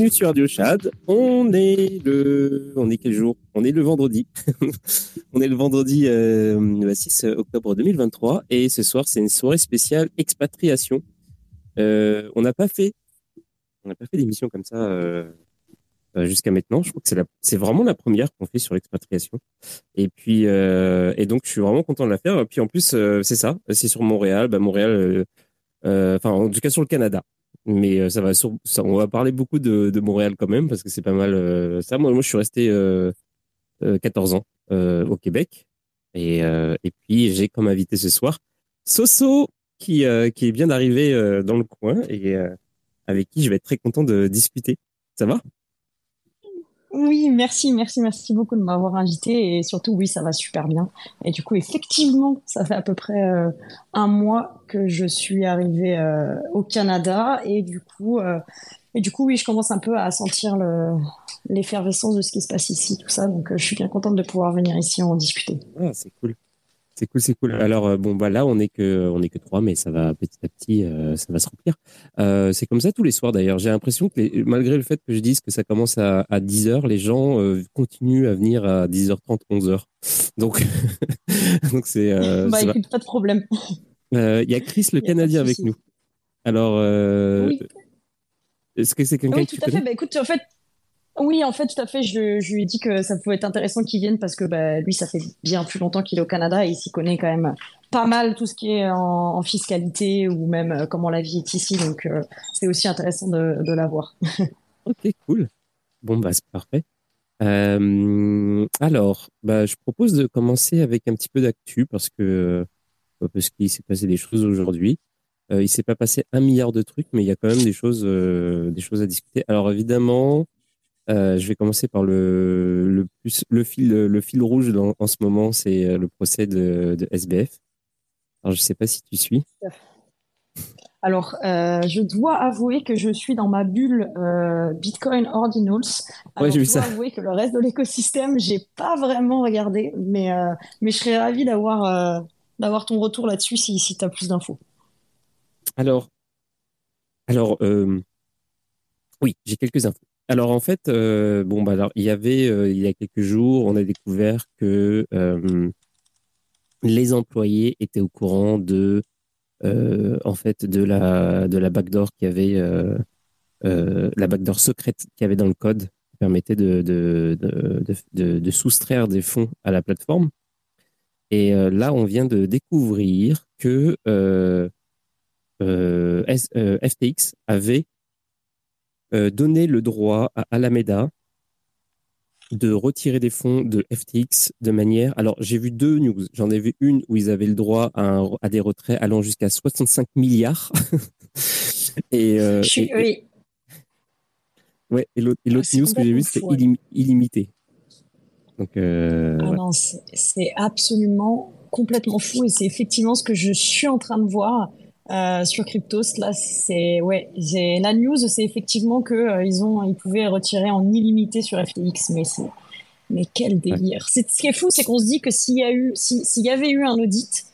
Bienvenue sur Radio Chad. On est le, on est quel jour? On est le vendredi. on est le vendredi 6 euh, octobre 2023 et ce soir c'est une soirée spéciale expatriation. Euh, on n'a pas fait, on n'a pas fait d'émission comme ça euh, jusqu'à maintenant. Je crois que c'est c'est vraiment la première qu'on fait sur l'expatriation. Et puis et donc je suis vraiment content de la faire. Et puis en plus c'est ça, c'est sur Montréal. Bah, Montréal, enfin en tout cas sur le Canada mais euh, ça va ça, on va parler beaucoup de, Montréal quand même parce que c'est pas mal euh, ça. Moi, moi je suis resté 14 euh, ans au Québec. Et, et puis j'ai comme invité ce soir Soso qui qui est bien arrivé dans le coin et avec qui je vais être très content de discuter. Ça va? Oui, merci, merci, merci beaucoup de m'avoir invité et surtout, oui, ça va super bien. Et du coup, effectivement, ça fait à peu près euh, un mois que je suis arrivée euh, au Canada et du coup, euh, et du coup, oui, je commence un peu à sentir l'effervescence de ce qui se passe ici, tout ça. Donc, je suis bien contente de pouvoir venir ici en discuter. Ah, c'est cool. C'est cool, c'est cool. Alors euh, bon bah là on est que on est que trois, mais ça va petit à petit, euh, ça va se remplir. Euh, c'est comme ça tous les soirs d'ailleurs. J'ai l'impression que malgré le fait que je dise que ça commence à, à 10 heures, les gens continuent à venir à 10h30, 11h. Donc donc c'est. bah écoute, pas de problème. Il y a Chris le Canadien avec nous. Alors oui. est-ce que c'est quelqu'un oui, tout à fait. Bah écoute, en fait, oui, en fait, tout à fait. Je, lui ai dit que ça pouvait être intéressant qu'il vienne parce que bah, lui, ça fait bien plus longtemps qu'il est au Canada et il s'y connaît quand même pas mal tout ce qui est en, fiscalité ou même euh, comment la vie est ici. Donc, euh, c'est aussi intéressant de, l'avoir. ok, cool. Bon, bah, c'est parfait. Euh, alors, bah, je propose de commencer avec un petit peu d'actu parce que parce qu'il s'est passé des choses aujourd'hui. il s'est pas passé un milliard de trucs, mais il y a quand même des choses, des choses à discuter. Alors évidemment, euh, je vais commencer par le, le, plus, le, fil, le fil rouge en ce moment, c'est euh, le procès de, de, SBF. Alors, je ne sais pas si tu suis. Alors, euh, je dois avouer que je suis dans ma bulle Bitcoin Ordinals. Alors, je dois avouer que le reste de l'écosystème, j'ai pas vraiment regardé, mais, mais je serais ravi d'avoir d'avoir ton retour là-dessus si, si tu as plus d'infos. Alors, alors oui, j'ai quelques infos. Alors en fait, euh, bon bah alors il y avait euh, il y a quelques jours, on a découvert que euh, les employés étaient au courant de en fait de la backdoor qui avait la backdoor secrète qui avait dans le code qui permettait de soustraire des fonds à la plateforme. Et là, on vient de découvrir que FTX avait donner le droit à Alameda de retirer des fonds de FTX de manière. Alors, j'ai vu deux news. J'en ai vu une où ils avaient le droit à, à des retraits allant jusqu'à 65 milliards. et, euh, oui. Ouais, et l'autre ah, news que j'ai vu, c'était illimité. Donc, euh, ah non, c'est absolument complètement fou et c'est effectivement ce que je suis en train de voir euh, sur Cryptos. Là, c'est ouais, la news, c'est effectivement que euh, ils ont, ils pouvaient retirer en illimité sur FTX, mais c'est mais quel délire. C'est ce qui est fou, c'est qu'on se dit que s'il y a eu, s'il y avait eu un audit,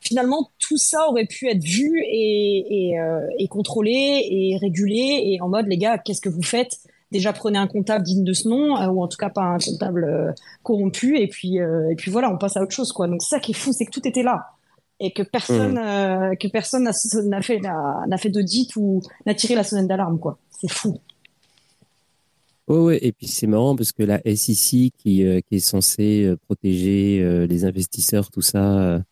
finalement tout ça aurait pu être vu et, et, euh, et contrôlé et régulé et en mode les gars, qu'est-ce que vous faites? Déjà prenez un comptable digne de ce nom ou en tout cas pas un comptable corrompu et puis et puis voilà on passe à autre chose quoi donc ça qui est fou c'est que tout était là et que personne mmh. que personne n'a fait n'a fait d'audit ou n'a tiré la sonnette d'alarme quoi c'est fou Ouais, ouais, et puis c'est marrant parce que la SEC qui, qui est censée protéger les investisseurs, tout ça,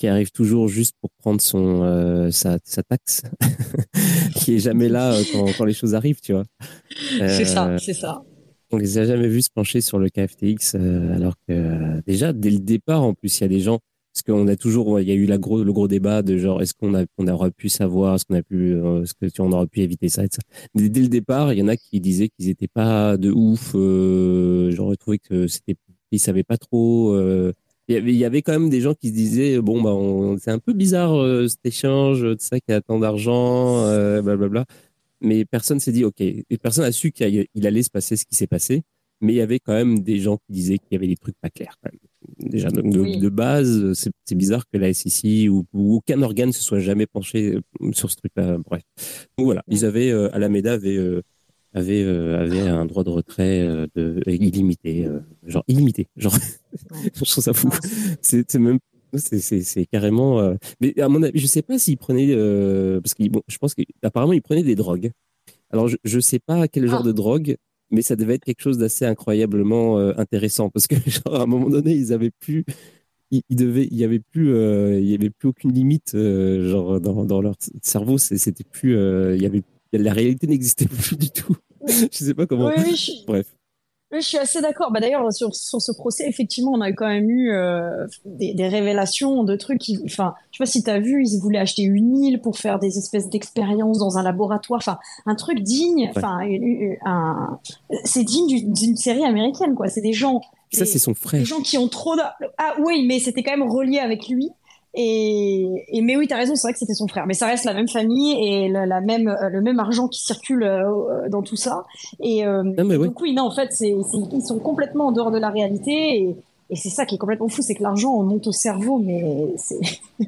qui arrive toujours juste pour prendre son euh, sa, sa, taxe, qui est jamais là euh, quand, quand, les choses arrivent, tu vois. c'est ça, euh, c'est ça. On les a jamais vus se pencher sur le KFTX, alors que déjà dès le départ, en plus, il y a des gens parce qu'on a toujours, il y a eu la gros, le gros débat de genre, est-ce qu'on a, on aurait pu savoir, est-ce qu'on a pu, est-ce que tu, on aurait pu éviter ça, etc. Mais dès le départ, il y en a qui disaient qu'ils étaient pas de ouf. Euh, J'aurais trouvé que c'était, ils savaient pas trop. Euh, il y, avait, quand même des gens qui se disaient bon bah c'est un peu bizarre euh, cet échange de ça qui a tant d'argent euh, blablabla mais personne s'est dit ok et personne a su qu'il allait se passer ce qui s'est passé mais il y avait quand même des gens qui disaient qu'il y avait des trucs pas clairs quand même déjà de, base c'est bizarre que la SEC ou, aucun organe se soit jamais penché euh, sur ce truc là bref donc voilà ils avaient Alameda avait avait euh, avait un droit de retrait euh, de illimité, euh, genre illimité, genre je trouve ça fou. C'est même c'est carrément. mais à mon avis, je sais pas s'il prenait parce que bon, je pense qu'apparemment il prenait des drogues. Alors je je sais pas quel genre ah. de drogue, mais ça devait être quelque chose d'assez incroyablement intéressant parce que genre à un moment donné ils avaient plus il, devait, il y avait plus, il y avait plus aucune limite, genre dans, dans leur cerveau, c'était plus, il y avait la réalité n'existait plus du tout. je sais pas comment. Bref. Oui, je suis assez d'accord. Bah, D'ailleurs, sur, sur ce procès, effectivement, on a quand même eu euh, des, des, révélations de trucs. Qui, enfin, je sais pas si tu as vu, ils voulaient acheter une île pour faire des espèces d'expériences dans un laboratoire. Enfin, un truc digne. Enfin, un, c'est digne d'une série américaine, quoi. C'est des gens. Ça, c'est son frère. Des gens qui ont trop. De... Ah oui, mais c'était quand même relié avec lui. Et, et, mais oui, tu as raison, c'est vrai que c'était son frère, mais ça reste la même famille et la, la même, euh, le même argent qui circule euh, dans tout ça. Et euh, ah, donc oui, non, en fait, c'est, ils sont complètement en dehors de la réalité et, et c'est ça qui est complètement fou, c'est que l'argent on monte au cerveau, mais c'est,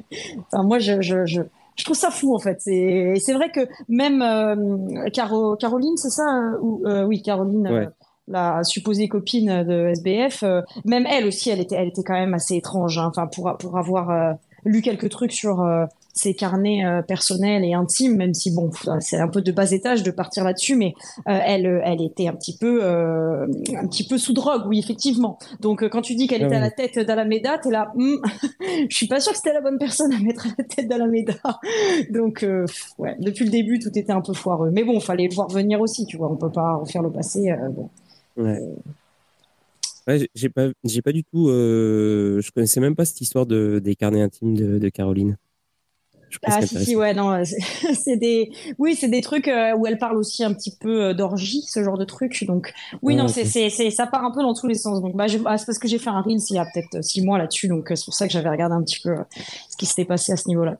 enfin, moi je, je, je, je, trouve ça fou en fait. Et c'est vrai que même euh, Caro, Caroline, c'est ça ou oui, Caroline. la supposée copine de SBF, même elle aussi, elle était, elle était quand même assez étrange. Hein, enfin, pour pour avoir lu quelques trucs sur euh, ses carnets euh, personnels et intimes, même si bon, c'est un peu de bas étage de partir là-dessus, mais euh, elle, elle était un petit peu, un petit peu sous drogue, oui, effectivement. Donc quand tu dis qu'elle était à la tête d'Alameda, t'es là, hmm, je suis pas sûre que c'était la bonne personne à mettre à la tête d'Alameda. Donc ouais, depuis le début, tout était un peu foireux. Mais bon, fallait le voir venir aussi, tu vois. On peut pas refaire le passé. bon. Ouais. Ouais, j'ai pas, j'ai pas du tout. Euh, je connaissais même pas cette histoire de, des carnets intimes de, de Caroline. Ah si si ouais non c'est des oui c'est des trucs euh, où elle parle aussi un petit peu euh, d'orgie ce genre de trucs donc oui non c'est c'est c'est ça part un peu dans tous les sens donc bah ah, c'est parce que j'ai fait un reel il y a peut-être six mois là-dessus donc c'est pour ça que j'avais regardé un petit peu ce qui s'était passé à ce niveau-là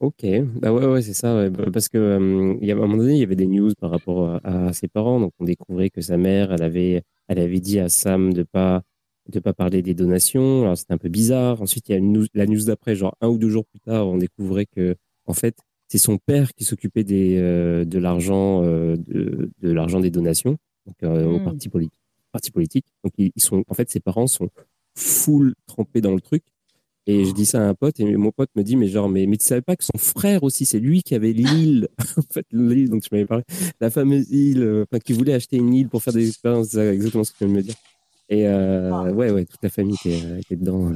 Ok, bah ouais, ouais, c'est ça, bah, parce que euh, il y a, à un moment donné, il y avait des news par rapport à, ses parents, donc on découvrait que sa mère, elle avait, elle avait dit à Sam de pas, de pas parler des donations. Alors c'était un peu bizarre. Ensuite, il y a une la news d'après, genre un ou deux jours plus tard, on découvrait que, en fait, c'est son père qui s'occupait des, euh, de l'argent, euh, de, de l'argent des donations, donc au hmm. parti politique, parti politique. Donc ils, ils sont, en fait, ses parents sont full trempés dans le truc. Et je dis ça à un pote, et mon pote me dit, mais genre, mais, mais tu savais pas que son frère aussi, c'est lui qui avait l'île, en fait, l'île dont tu m'avais parlé, la fameuse île, euh, enfin, qui voulait acheter une île pour faire des expériences, c'est exactement ce que tu viens de me dire. Et euh, ah. ouais, ouais, toute la famille était, euh, était dedans.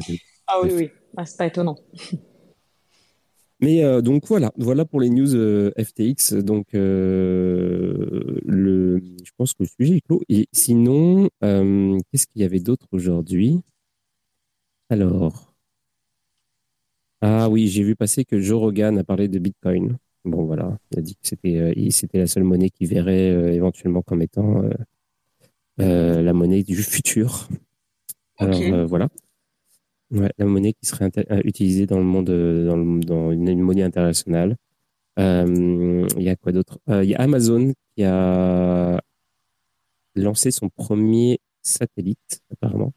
Ah oui, oui, ah, c'est pas étonnant. Mais donc voilà, voilà pour les news FTX. Donc le, je pense que le sujet est clos. Et sinon, qu'est-ce qu'il y avait d'autre aujourd'hui? Alors, ah oui, j'ai vu passer que Joe Rogan a parlé de Bitcoin. Bon, voilà, il a dit que c'était euh, c'était la seule monnaie qu'il verrait euh, éventuellement comme étant euh, la monnaie du futur. Alors voilà. la monnaie qui serait utilisée dans le monde, dans, dans une, monnaie internationale. Il y a quoi d'autre? Il y a Amazon qui a lancé son premier satellite, apparemment.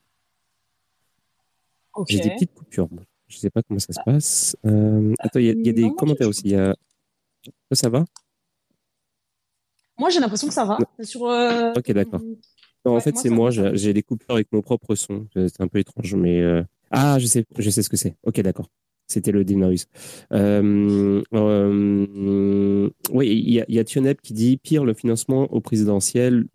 J'ai des petites coupures. Je ne sais pas comment ça se passe. Euh, attends, il y, a des commentaires aussi. Ça va? Moi, j'ai l'impression que ça va. Sur, euh, Ok, d'accord. en fait, c'est moi. J'ai des coupures avec mon propre son. C'est un peu étrange, mais euh, ah, je sais, je sais ce que c'est. Ok, d'accord. C'était le Dinoise. Euh, oui, il y a, a Tionep qui dit pire le financement au présidentiel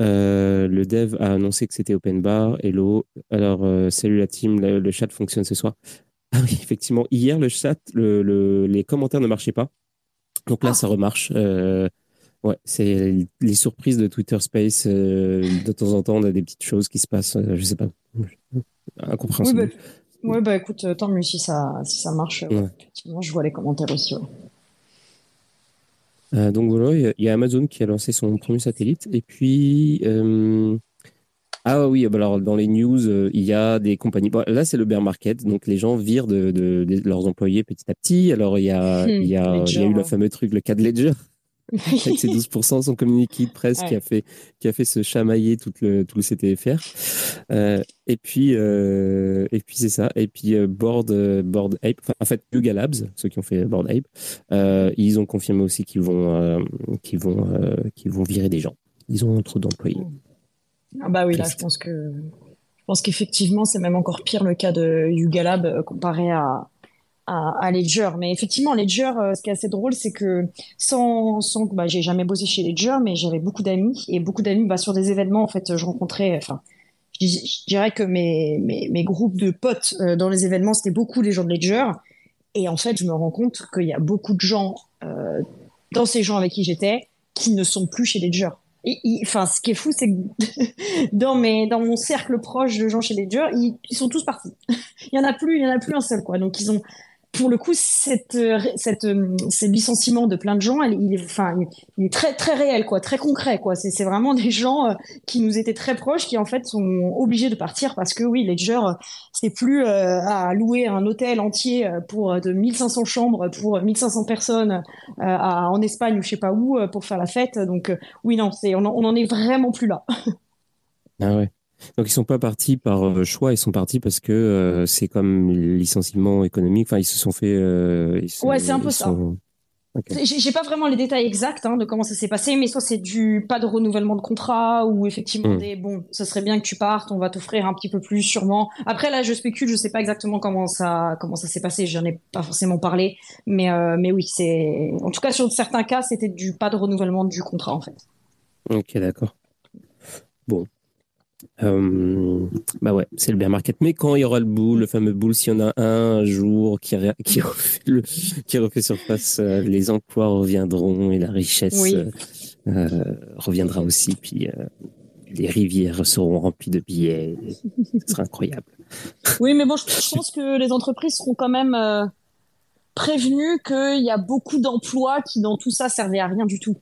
euh, le dev a annoncé que c'était open bar. Hello. Alors, euh, salut la team, le, chat fonctionne ce soir. Ah oui, effectivement, hier, le chat, le, les commentaires ne marchaient pas. Donc là, ah. ça remarche. Euh, ouais, c'est les surprises de Twitter Space. de temps en temps, on a des petites choses qui se passent. je sais pas. Incompréhensible. Oui, bah, bah écoute, tant mieux si ça, si ça marche. Effectivement, je vois les commentaires aussi. Euh, donc voilà, il y, a Amazon qui a lancé son premier satellite. Et puis, euh, ah oui, bah alors dans les news, euh, il y a des compagnies. là, c'est le bear market, donc les gens virent de, leurs employés petit à petit. Alors, il y a, il y a, il y a eu le fameux truc, le cas de Ledger. Avec ses 12%, son communiqué de presse qui a fait qui a fait se chamailler tout le tout le CTFR. Euh, et puis euh, et puis c'est ça. Et puis euh, Board Board Ape, en fait Yuga Labs, ceux qui ont fait Board Ape, ils ont confirmé aussi qu'ils vont qu'ils vont qu'ils vont virer des gens. Ils ont trop d'employés. Ah bah oui, là je pense que je pense qu'effectivement c'est même encore pire le cas de Yuga Lab comparé à à, Ledger. Mais effectivement, Ledger, euh, ce qui est assez drôle, c'est que sans, sans bah, j'ai jamais bossé chez Ledger, mais j'avais beaucoup d'amis et beaucoup d'amis bah, sur des événements. En fait, je rencontrais, enfin, je, dirais que mes, mes, mes, groupes de potes euh, dans les événements, c'était beaucoup les gens de Ledger. Et en fait, je me rends compte qu'il y a beaucoup de gens euh, dans ces gens avec qui j'étais qui ne sont plus chez Ledger. Enfin, ce qui est fou, c'est que dans mes, dans mon cercle proche de gens chez Ledger, ils, ils sont tous partis. il y en a plus, il y en a plus un seul, quoi. Donc, ils ont, pour le coup, cette, euh, cette, euh, ce licenciement de plein de gens, il, est, enfin, il est très, très réel, quoi, très concret, quoi. C'est, vraiment des gens euh, qui nous étaient très proches, qui en fait sont obligés de partir parce que oui, Ledger, c'est plus à louer un hôtel entier pour de 1500 chambres pour 1500 personnes en Espagne ou je sais pas où pour faire la fête. Donc oui, non, c'est, on, on en est vraiment plus là. ah ouais. Donc ils sont pas partis par euh, choix, ils sont partis parce que euh, c'est comme licenciement économique. Enfin, ils se sont fait. Euh, ouais, c'est un peu ça. J'ai pas vraiment les détails exacts hein, de comment ça s'est passé, mais soit c'est du pas de renouvellement de contrat ou effectivement hmm. des bon, ça serait bien que tu partes, on va t'offrir un petit peu plus sûrement. Après là, je spécule, je sais pas exactement comment ça comment ça s'est passé, j'en ai pas forcément parlé, mais mais oui, c'est en tout cas sur certains cas, c'était du pas de renouvellement du contrat en fait. Ok, d'accord. Bon, euh, bah ouais, c'est le bear market. Mais quand il y aura le boule, le fameux boule, s'il y en a un, jour qui, qui, refait, qui refait surface, euh, les emplois reviendront et la richesse euh, reviendra aussi. Puis les rivières seront remplies de billets. Ce sera incroyable. Oui, mais bon, je, pense que les entreprises seront quand même prévenues qu'il y a beaucoup d'emplois qui, dans tout ça, servaient à rien du tout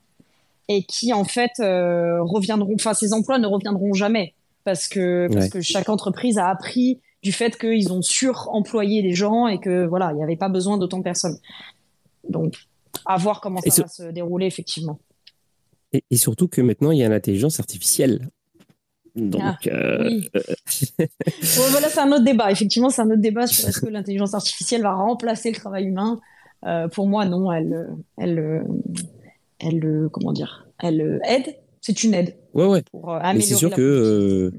et qui en fait reviendront. Enfin, ces emplois ne reviendront jamais parce que parce que chaque entreprise a appris du fait qu'ils ont suremployé des gens et que voilà, il n'y avait pas besoin d'autant de personnes. Donc, à voir comment ça va se dérouler effectivement. Et, surtout que maintenant il y a l'intelligence artificielle. Donc, ah, euh, oui. voilà, c'est un autre débat. Effectivement, c'est un autre débat sur est-ce que l'intelligence artificielle va remplacer le travail humain. Euh, pour moi, non. Elle, elle, elle, comment dire, elle aide. C'est une aide. Ouais, ouais. Euh, Mais c'est sûr que, euh,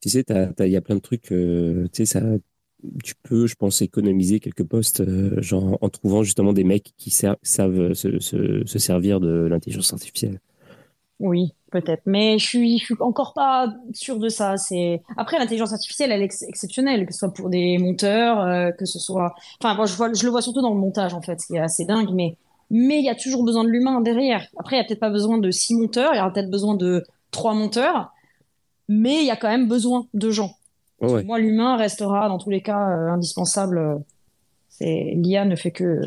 tu sais, il y a plein de trucs, euh, tu sais, ça, tu peux, je pense, économiser quelques postes, genre en trouvant justement des mecs qui savent se, se, servir de l'intelligence artificielle. Oui, peut-être. Mais je suis, je suis encore pas sûr de ça. C'est après l'intelligence artificielle, elle est exceptionnelle, que ce soit pour des monteurs, que ce soit. Enfin, moi, je vois, je le vois surtout dans le montage en fait, ce qui est assez dingue. Mais mais il y a toujours besoin de l'humain derrière. Après, il y a peut-être pas besoin de six monteurs, il y aura peut-être besoin de trois monteurs, mais il y a quand même besoin de gens. Moi, l'humain restera dans tous les cas euh, indispensable. C'est l'IA ne fait que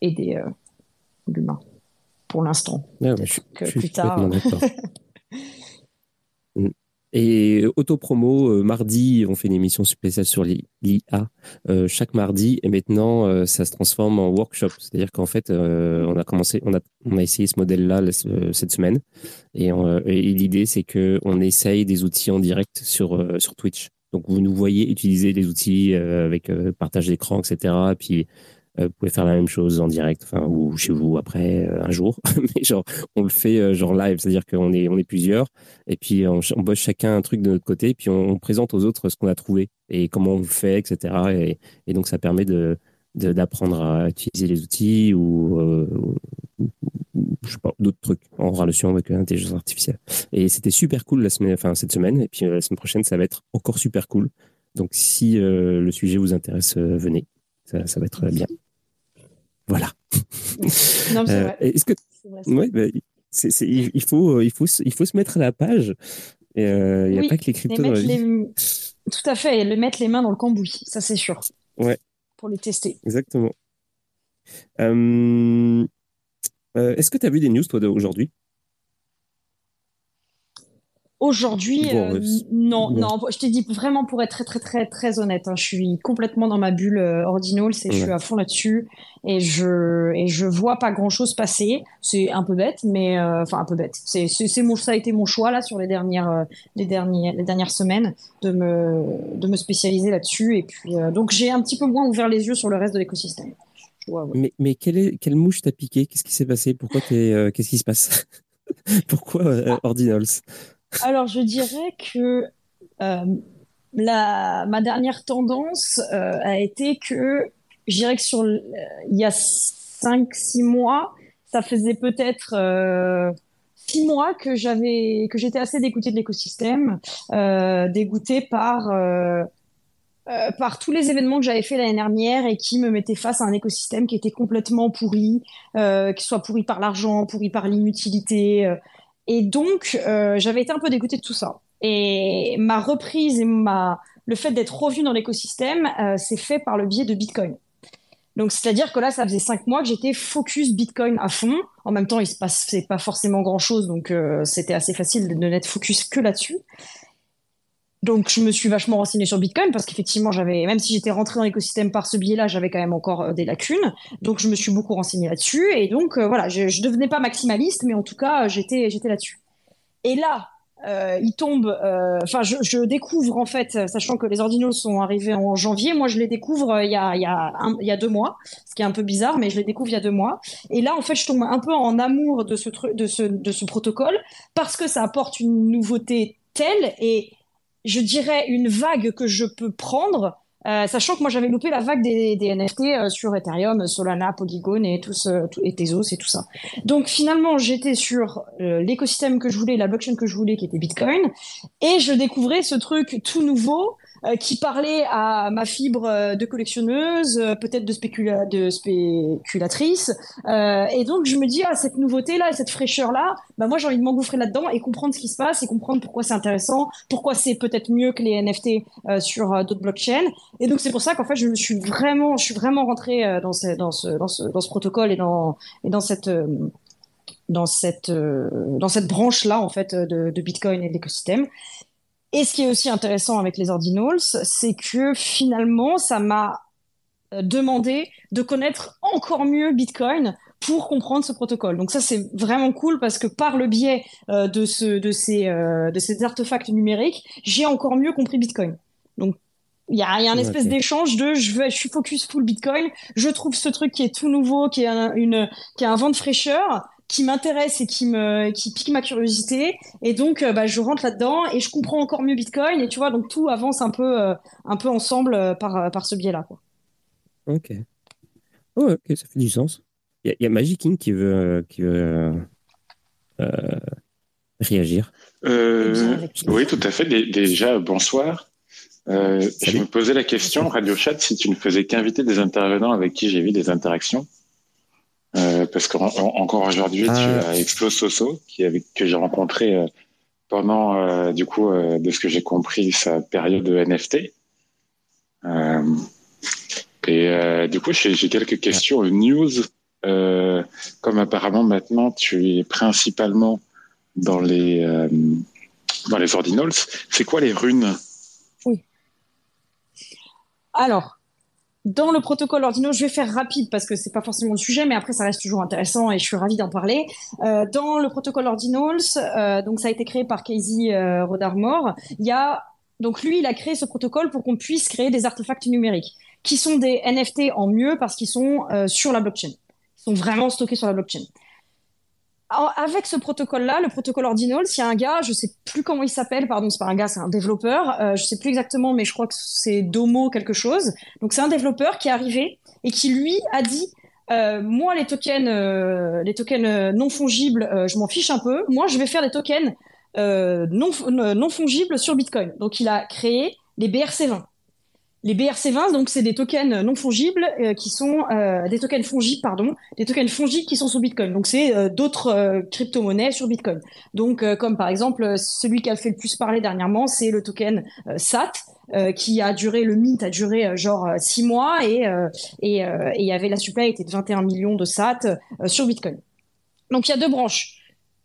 aider euh, l'humain pour l'instant. plus tard. Et auto-promo, euh, mardi, on fait une émission spéciale sur l'IA euh, chaque mardi. Et maintenant, euh, ça se transforme en workshop. C'est-à-dire qu'en fait, on a commencé, on a, on a essayé ce modèle-là cette semaine. Et, l'idée, c'est qu'on essaye des outils en direct sur, sur Twitch. Donc, vous nous voyez utiliser des outils avec partage d'écran, etc. Puis, euh, vous pouvez faire la même chose en direct, enfin, ou chez vous après, euh, un jour. Mais genre, on le fait euh, genre live, c'est-à-dire qu'on est, on est plusieurs, et puis on, bosse chacun un truc de notre côté, et puis on, présente aux autres ce qu'on a trouvé et comment on le fait, etc. Et, donc, ça permet de, d'apprendre à utiliser les outils ou, je sais pas, d'autres trucs en relation avec l'intelligence artificielle. Et c'était super cool la semaine, enfin, cette semaine, et puis la semaine prochaine, ça va être encore super cool. Donc, si le sujet vous intéresse, venez. Ça, va être bien. Voilà. Non, c'est euh, vrai. Est-ce que ouais, bah, il, faut, il, faut, il faut se mettre à la page. Euh, il n'y a pas que les cryptos vie. Tout à fait, et le mettre les mains dans le cambouis, ça c'est sûr. Ouais. Pour les tester. Exactement. Euh, est-ce que tu as vu des news, toi, aujourd'hui? Aujourd'hui, euh, non, non, je t'ai dit vraiment pour être très, très, très, très honnête, hein, je suis complètement dans ma bulle euh, ordinal, c'est, je suis à fond là-dessus et je, et je vois pas grand-chose passer. C'est un peu bête, mais euh, enfin un peu bête. C'est, c'est, mon, ça a été mon choix là sur les dernières, les dernières, les dernières semaines de me, de me spécialiser là-dessus et puis donc j'ai un petit peu moins ouvert les yeux sur le reste de l'écosystème. Mais, mais quelle, est, quelle mouche t'a piqué? Qu'est-ce qui s'est passé? Pourquoi t'es, qu'est-ce qui se passe? Pourquoi ah. Ordinals? Alors, je dirais que euh, la, ma dernière tendance euh, a été que, je dirais que sur, il y a 5-6 mois, ça faisait peut-être euh, 6 mois que j'avais, que j'étais assez dégoûtée de l'écosystème, euh, dégoûtée par par tous les événements que j'avais fait l'année dernière et qui me mettaient face à un écosystème qui était complètement pourri, qui soit pourri par l'argent, pourri par l'inutilité, et donc, euh, j'avais été un peu dégoûtée de tout ça. Et ma reprise et le fait d'être revue dans l'écosystème, euh, c'est fait par le biais de Bitcoin. Donc, c'est-à-dire que là, ça faisait cinq mois que j'étais focus Bitcoin à fond. En même temps, il se passait pas forcément grand-chose, donc euh, c'était assez facile de n'être focus que là-dessus. Donc, je me suis vachement renseignée sur Bitcoin parce qu'effectivement, j'avais, même si j'étais rentrée dans l'écosystème par ce biais-là, j'avais quand même encore euh, des lacunes. Donc, je me suis beaucoup renseignée là-dessus. Et donc, euh, voilà, je, je devenais pas maximaliste, mais en tout cas, j'étais, j'étais là-dessus. Et là, euh, il tombe, enfin, je, découvre en fait, sachant que les ordinaux sont arrivés en janvier, moi je les découvre il y a, y y a deux mois, ce qui est un peu bizarre, mais je les découvre il y a deux mois. Et là, en fait, je tombe un peu en amour de ce, de ce, de ce protocole parce que ça apporte une nouveauté telle et je dirais, une vague que je peux prendre, euh, sachant que moi j'avais loupé la vague des, des NFT euh, sur Ethereum, Solana, Polygon et tout ce, et Tezos et tout ça. Donc finalement j'étais sur euh, l'écosystème que je voulais, la blockchain que je voulais, qui était Bitcoin, et je découvrais ce truc tout nouveau euh, qui parlait à ma fibre euh, de collectionneuse, euh, peut-être de, spécula de spéculatrice. et donc je me dis, ah, cette nouveauté-là, cette fraîcheur-là, bah, moi j'ai envie de m'engouffrer là-dedans et comprendre ce qui se passe et comprendre pourquoi c'est intéressant, pourquoi c'est peut-être mieux que les NFT sur d'autres blockchains. Et donc c'est pour ça qu'en fait je suis vraiment, je suis vraiment rentrée dans, ce, protocole et dans cette branche là en fait de, de Bitcoin et de l'écosystème et ce qui est aussi intéressant avec les ordinals, c'est que finalement, ça m'a euh, demandé de connaître encore mieux Bitcoin pour comprendre ce protocole. Donc ça c'est vraiment cool parce que par le biais euh, de ce de ces euh, de ces artefacts numériques, j'ai encore mieux compris Bitcoin. Donc il y a, y a un espèce d'échange de je veux je suis focus full Bitcoin, je trouve ce truc qui est tout nouveau, qui est un, une qui a un vent de fraîcheur qui m'intéresse et qui me qui pique ma curiosité et donc euh, bah, je rentre là-dedans et je comprends encore mieux Bitcoin et tu vois donc tout avance un peu euh, un peu ensemble euh, par par ce biais-là quoi. Ok. Oh, ok, ça fait du sens. Il y, a Magic King qui veut qui veut réagir. oui, tout à fait. Déjà, bonsoir. je me posais la question, Radio Chat, si tu ne faisais qu'inviter des intervenants avec qui j'ai vu des interactions. Euh, parce qu'encore aujourd'hui, tu ah. as Explos Soso, qui avec, que j'ai rencontré euh, pendant, euh, du coup, de ce que j'ai compris, sa période de NFT. et du coup, j'ai quelques questions news. comme apparemment maintenant, tu es principalement dans les dans les ordinals. C'est quoi les runes? Oui. Alors, dans le protocole Ordinals, je vais faire rapide parce que c'est pas forcément le sujet, mais après ça reste toujours intéressant et je suis ravie d'en parler. Euh, dans le protocole Ordinals, euh, donc ça a été créé par Casey euh, Rodarmore. Il y a donc lui, il a créé ce protocole pour qu'on puisse créer des artefacts numériques qui sont des NFT en mieux parce qu'ils sont euh, sur la blockchain. Ils sont vraiment stockés sur la blockchain. Avec ce protocole-là, le protocole Ordinals, il y a un gars, je sais plus comment il s'appelle, pardon, c'est pas un gars, c'est un développeur, euh, je sais plus exactement, mais je crois que c'est Domo quelque chose. Donc c'est un développeur qui est arrivé et qui lui a dit, euh, moi les tokens, euh, les tokens euh, non fongibles, euh, je m'en fiche un peu. Moi, je vais faire des tokens non non fongibles sur Bitcoin. Donc il a créé les BRC20. Les BRC20, donc c'est des tokens non fongibles euh, qui sont euh, des tokens fongibles, pardon, des tokens fongibles qui sont sur Bitcoin. Donc c'est euh, d'autres crypto-monnaies sur Bitcoin. Donc comme par exemple celui qui a fait le plus parler dernièrement, c'est le token SAT qui a duré le mint a duré genre six mois et et il y avait la supply était de 21 millions de SAT sur Bitcoin. Donc il y a deux branches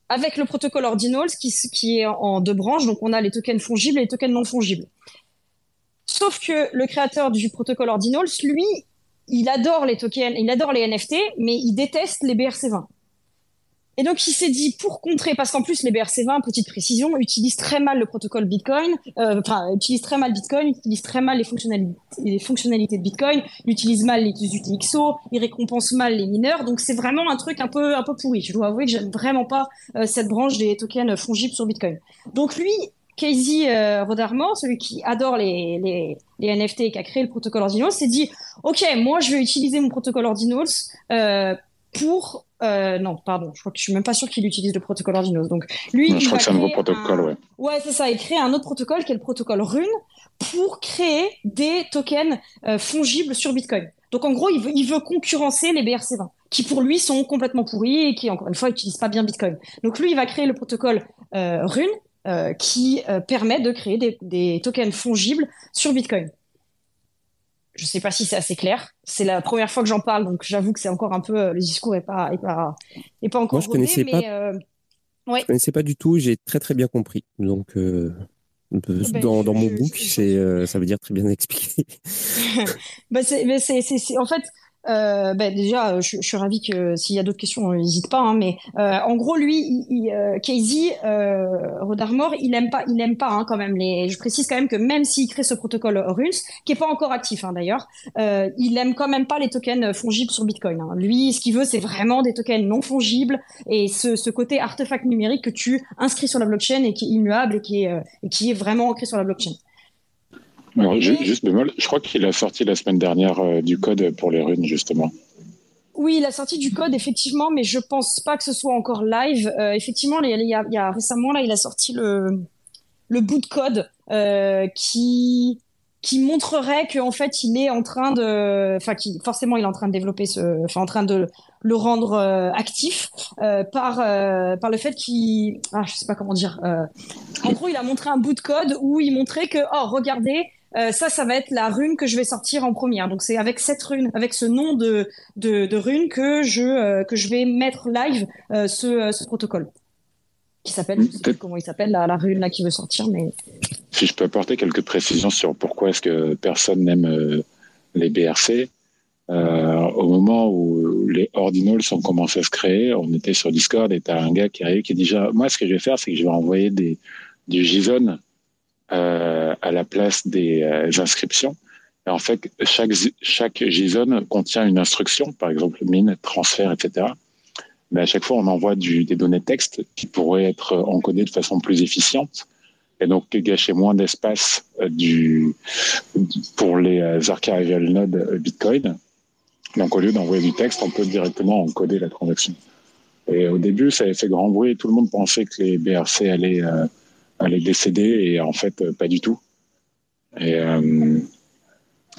avec le protocole Ordinals qui, qui est en deux branches. Donc on a les tokens fongibles et les tokens non fongibles. Sauf que le créateur du protocole Ordinals, lui, il adore les tokens, il adore les NFT, mais il déteste les BRC20. Et donc il s'est dit pour contrer, parce qu'en plus les BRC20, petite précision, utilisent très mal le protocole Bitcoin, euh, enfin utilisent très mal Bitcoin, utilisent très mal les fonctionnalités, de Bitcoin, utilisent mal les UTXO, ils récompensent mal les mineurs, donc c'est vraiment un truc un peu un peu pourri. Je dois avouer que j'aime vraiment pas euh, cette branche des tokens fongibles sur Bitcoin. Donc lui, Casey euh, Rodarmore, celui qui adore les, les, les NFT et qui a créé le protocole Ordinals, s'est dit Ok, moi je vais utiliser mon protocole Ordinals euh, pour. Euh, non, pardon, je crois que je suis même pas sûr qu'il utilise le protocole Ordinals. Donc lui, je crois que c'est un nouveau protocole, ouais. Ouais, c'est ça. Il crée un autre protocole qui est le protocole Rune pour créer des tokens euh, fongibles sur Bitcoin. Donc en gros, il veut, il veut concurrencer les BRC20, qui pour lui sont complètement pourris et qui encore une fois n'utilisent pas bien Bitcoin. Donc lui, il va créer le protocole euh, Rune euh, qui euh, permet de créer des, des, tokens fongibles sur Bitcoin. Je ne sais pas si c'est assez clair. C'est la première fois que j'en parle, donc j'avoue que c'est encore un peu le discours est pas est pas est pas encore. Moi, je rodé, connaissais mais, pas. Euh... Ouais. Je connaissais pas du tout. J'ai très très bien compris. Donc euh, ben, dans, dans mon book, c'est euh, ça veut dire très bien expliqué. bah c'est, en fait, euh, ben déjà, je, je, suis ravie que s'il y a d'autres questions, n'hésite pas. Hein, mais euh, en gros, lui, il, il, euh, Casey euh, Rodarmore, il aime pas, il aime pas hein, quand même les. Je précise quand même que même s'il crée ce protocole Runes, qui est pas encore actif hein, d'ailleurs, euh, il aime quand même pas les tokens fongibles sur Bitcoin. Hein. Lui, ce qu'il veut, c'est vraiment des tokens non fongibles et ce, ce, côté artefact numérique que tu inscris sur la blockchain et qui est immuable et qui est, et qui est vraiment ancré sur la blockchain. Alors, juste bémol, je crois qu'il a sorti la semaine dernière euh, du code pour les runes, justement. Oui, il a sorti du code, effectivement, mais je pense pas que ce soit encore live. Euh, effectivement, il y, a, il y, a, récemment, là, il a sorti le, le bout de code euh, qui qui montrerait qu'en fait il est en train de enfin qui forcément il est en train de développer ce enfin en train de le rendre euh, actif par par le fait qu'il ah je sais pas comment dire en gros il a montré un bout de code où il montrait que oh regardez euh, ça, ça va être la rune que je vais sortir en première. Donc c'est avec cette rune, avec ce nom de, rune que je, euh, que je vais mettre live euh, ce, protocole. Qui s'appelle, je sais plus comment il s'appelle, la, rune là qui veut sortir, mais. Si je peux apporter quelques précisions sur pourquoi est-ce que personne n'aime les BRC. au moment où les ordinals ont commencé à se créer, on était sur Discord et t'as un gars qui arrive qui dit déjà, moi ce que je vais faire, c'est que je vais envoyer du JSON euh, à la place des euh, inscriptions. Et en fait, chaque, JSON contient une instruction, par exemple mine, transfert, etc. Mais à chaque fois, on envoie des données texte qui pourraient être encodées de façon plus efficiente et donc gâcher moins d'espace euh, du, pour les archival nodes Bitcoin. Donc au lieu d'envoyer du texte, on peut directement encoder la transaction. Et au début, ça avait fait grand bruit. Tout le monde pensait que les BRC allaient elle est décédée et en fait euh, pas du tout. Et, euh,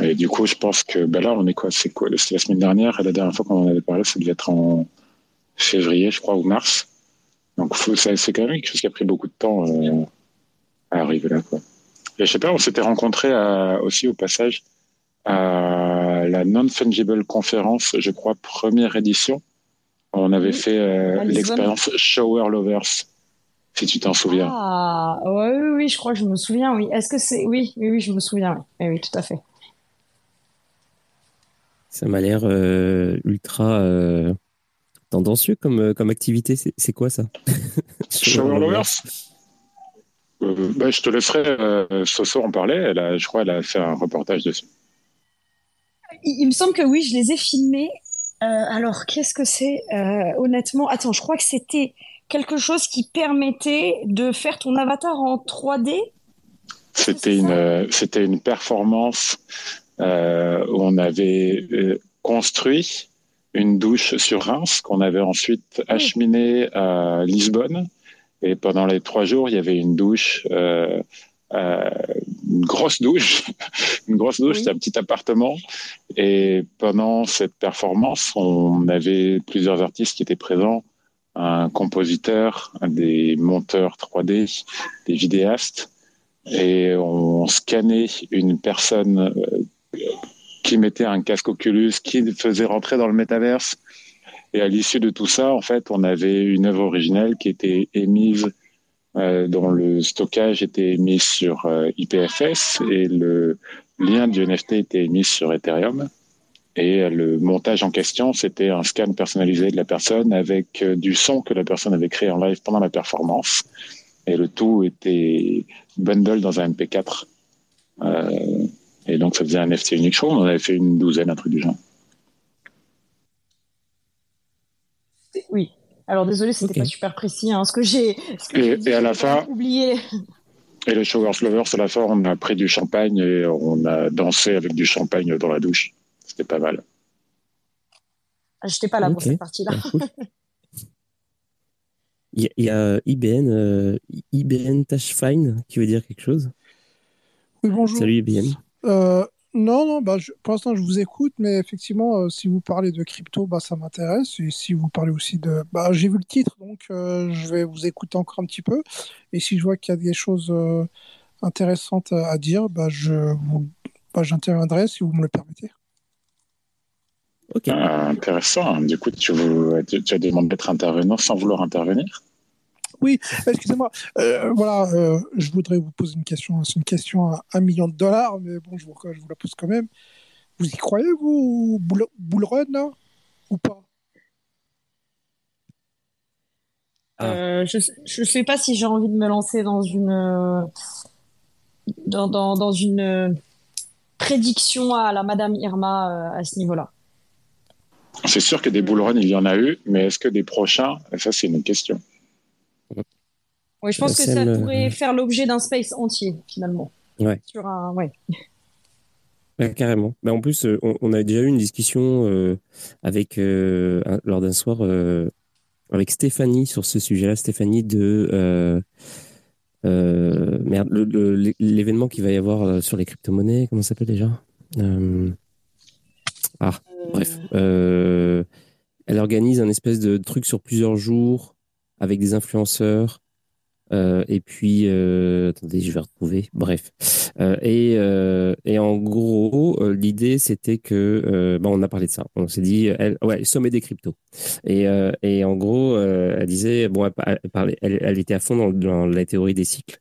et du coup, je pense que ben là, on est quoi? C'est quoi? C'était la semaine dernière et la dernière fois qu'on en avait parlé, ça devait être en février, je crois, ou mars. Donc c'est quand même quelque chose qui a pris beaucoup de temps euh, à arriver là. Quoi. Et je sais pas, on s'était rencontrés aussi au passage à la Non-Fungible Conférence, je crois, première édition. On avait fait euh, l'expérience Shower Lovers si tu t'en souviens. Ah, oui, oui, je crois que je me souviens, oui. Est-ce que c'est. Oui, oui, oui, je me souviens, oui, oui, tout à fait. Ça m'a l'air euh, ultra euh, tendancieux comme, euh, comme activité. C'est quoi ça? Shower Lovers bah, Je te laisserai Soso en parler. Elle a, je crois qu'elle a fait un reportage dessus. Il, il, me semble que oui, je les ai filmés. alors, qu'est-ce que c'est Honnêtement, attends, je crois que c'était quelque chose qui permettait de faire ton avatar en 3D C'était une, euh, c'était une performance euh, où on avait euh, construit une douche sur Reims qu'on avait ensuite acheminée à Lisbonne. Et pendant les trois jours, il y avait une douche, euh, euh, une grosse douche, une grosse douche, c'est un petit appartement. Et pendant cette performance, on avait plusieurs artistes qui étaient présents un compositeur, des monteurs 3D, des vidéastes, et on scannait une personne euh, qui mettait un casque Oculus, qui faisait rentrer dans le métaverse. Et à l'issue de tout ça, en fait, on avait une œuvre originelle qui était émise, euh, dont le stockage était émis sur euh, IPFS et le lien du NFT était émis sur Ethereum. Et le montage en question, c'était un scan personnalisé de la personne avec euh, du son que la personne avait créé en live pendant la performance. Et le tout était bundle dans un MP4. Euh, et donc, ça faisait un NFT unique show. On en avait fait une douzaine, un truc du genre. Oui. Alors, désolé, c'était n'était pas super précis. Hein, ce que j'ai. Et, et, à la fin. Oublié. Et le Showers Lovers, à la fin, on a pris du champagne et on a dansé avec du champagne dans la douche. C'était pas mal. Ah, je n'étais pas là pour cette partie-là. Bah, il y, a IBN, euh, IBN Tashfine qui veut dire quelque chose? Oui, bonjour. Salut IBN. Euh, non, non, bah, pour l'instant, je vous écoute, mais effectivement, euh, si vous parlez de crypto, bah, ça m'intéresse. Et si vous parlez aussi de. Bah, J'ai vu le titre, donc je vais vous écouter encore un petit peu. Et si je vois qu'il y a des choses intéressantes à dire, bah, je vous... bah, j'interviendrai si vous me le permettez. Ah, intéressant. Du coup, tu, tu, as demandé d'être intervenant sans vouloir intervenir? Oui, excusez-moi. Euh, voilà, euh, je voudrais vous poser une question. C'est une question à un million de dollars, mais bon, je vous, je vous la pose quand même. Vous y croyez, vous, Bullrun, là? Ou pas? Euh, je ne sais pas si j'ai envie de me lancer dans une dans, dans, dans une prédiction à la Madame Irma à ce niveau-là. C'est sûr que des bull il y en a eu, mais est-ce que des prochains? Ça, c'est une question. Oui, je pense que ça pourrait faire l'objet d'un space entier, finalement. Ouais. Sur un, ouais. carrément. Mais en plus, euh, on, a déjà eu une discussion euh, avec euh, lors d'un soir avec Stéphanie sur ce sujet-là. Stéphanie de merde, l'événement qu'il va y avoir sur les crypto-monnaies. Comment ça s'appelle déjà? Ah, Bref, euh, elle organise un espèce de truc sur plusieurs jours avec des influenceurs. Euh, et puis, euh, attendez, je vais retrouver. Bref, et, et en gros, l'idée c'était que, bon, on a parlé de ça. On s'est dit, elle, ouais, sommet des cryptos. Et, et en gros, elle disait, bon, elle, parlait, elle, était à fond dans, dans la théorie des cycles.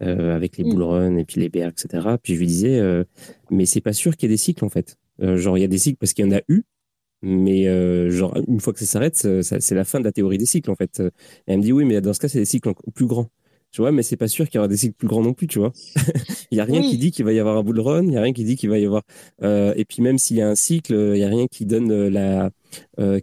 avec les mm. bull runs et puis les BR, etc. Puis je lui disais, mais c'est pas sûr qu'il y ait des cycles en fait. Euh, genre, il y a des cycles parce qu'il y en a eu, mais euh, genre, une fois que ça s'arrête, c'est la fin de la théorie des cycles, en fait. Et elle me dit, oui, mais dans ce cas, c'est des cycles plus grands. Tu vois, mais c'est pas sûr qu'il y aura des cycles plus grands non plus, tu vois. il y a rien qui dit qu'il va y avoir un bull run, il y a rien qui dit qu'il va y avoir. Euh, et puis même s'il y a un cycle, il y a rien qui donne la,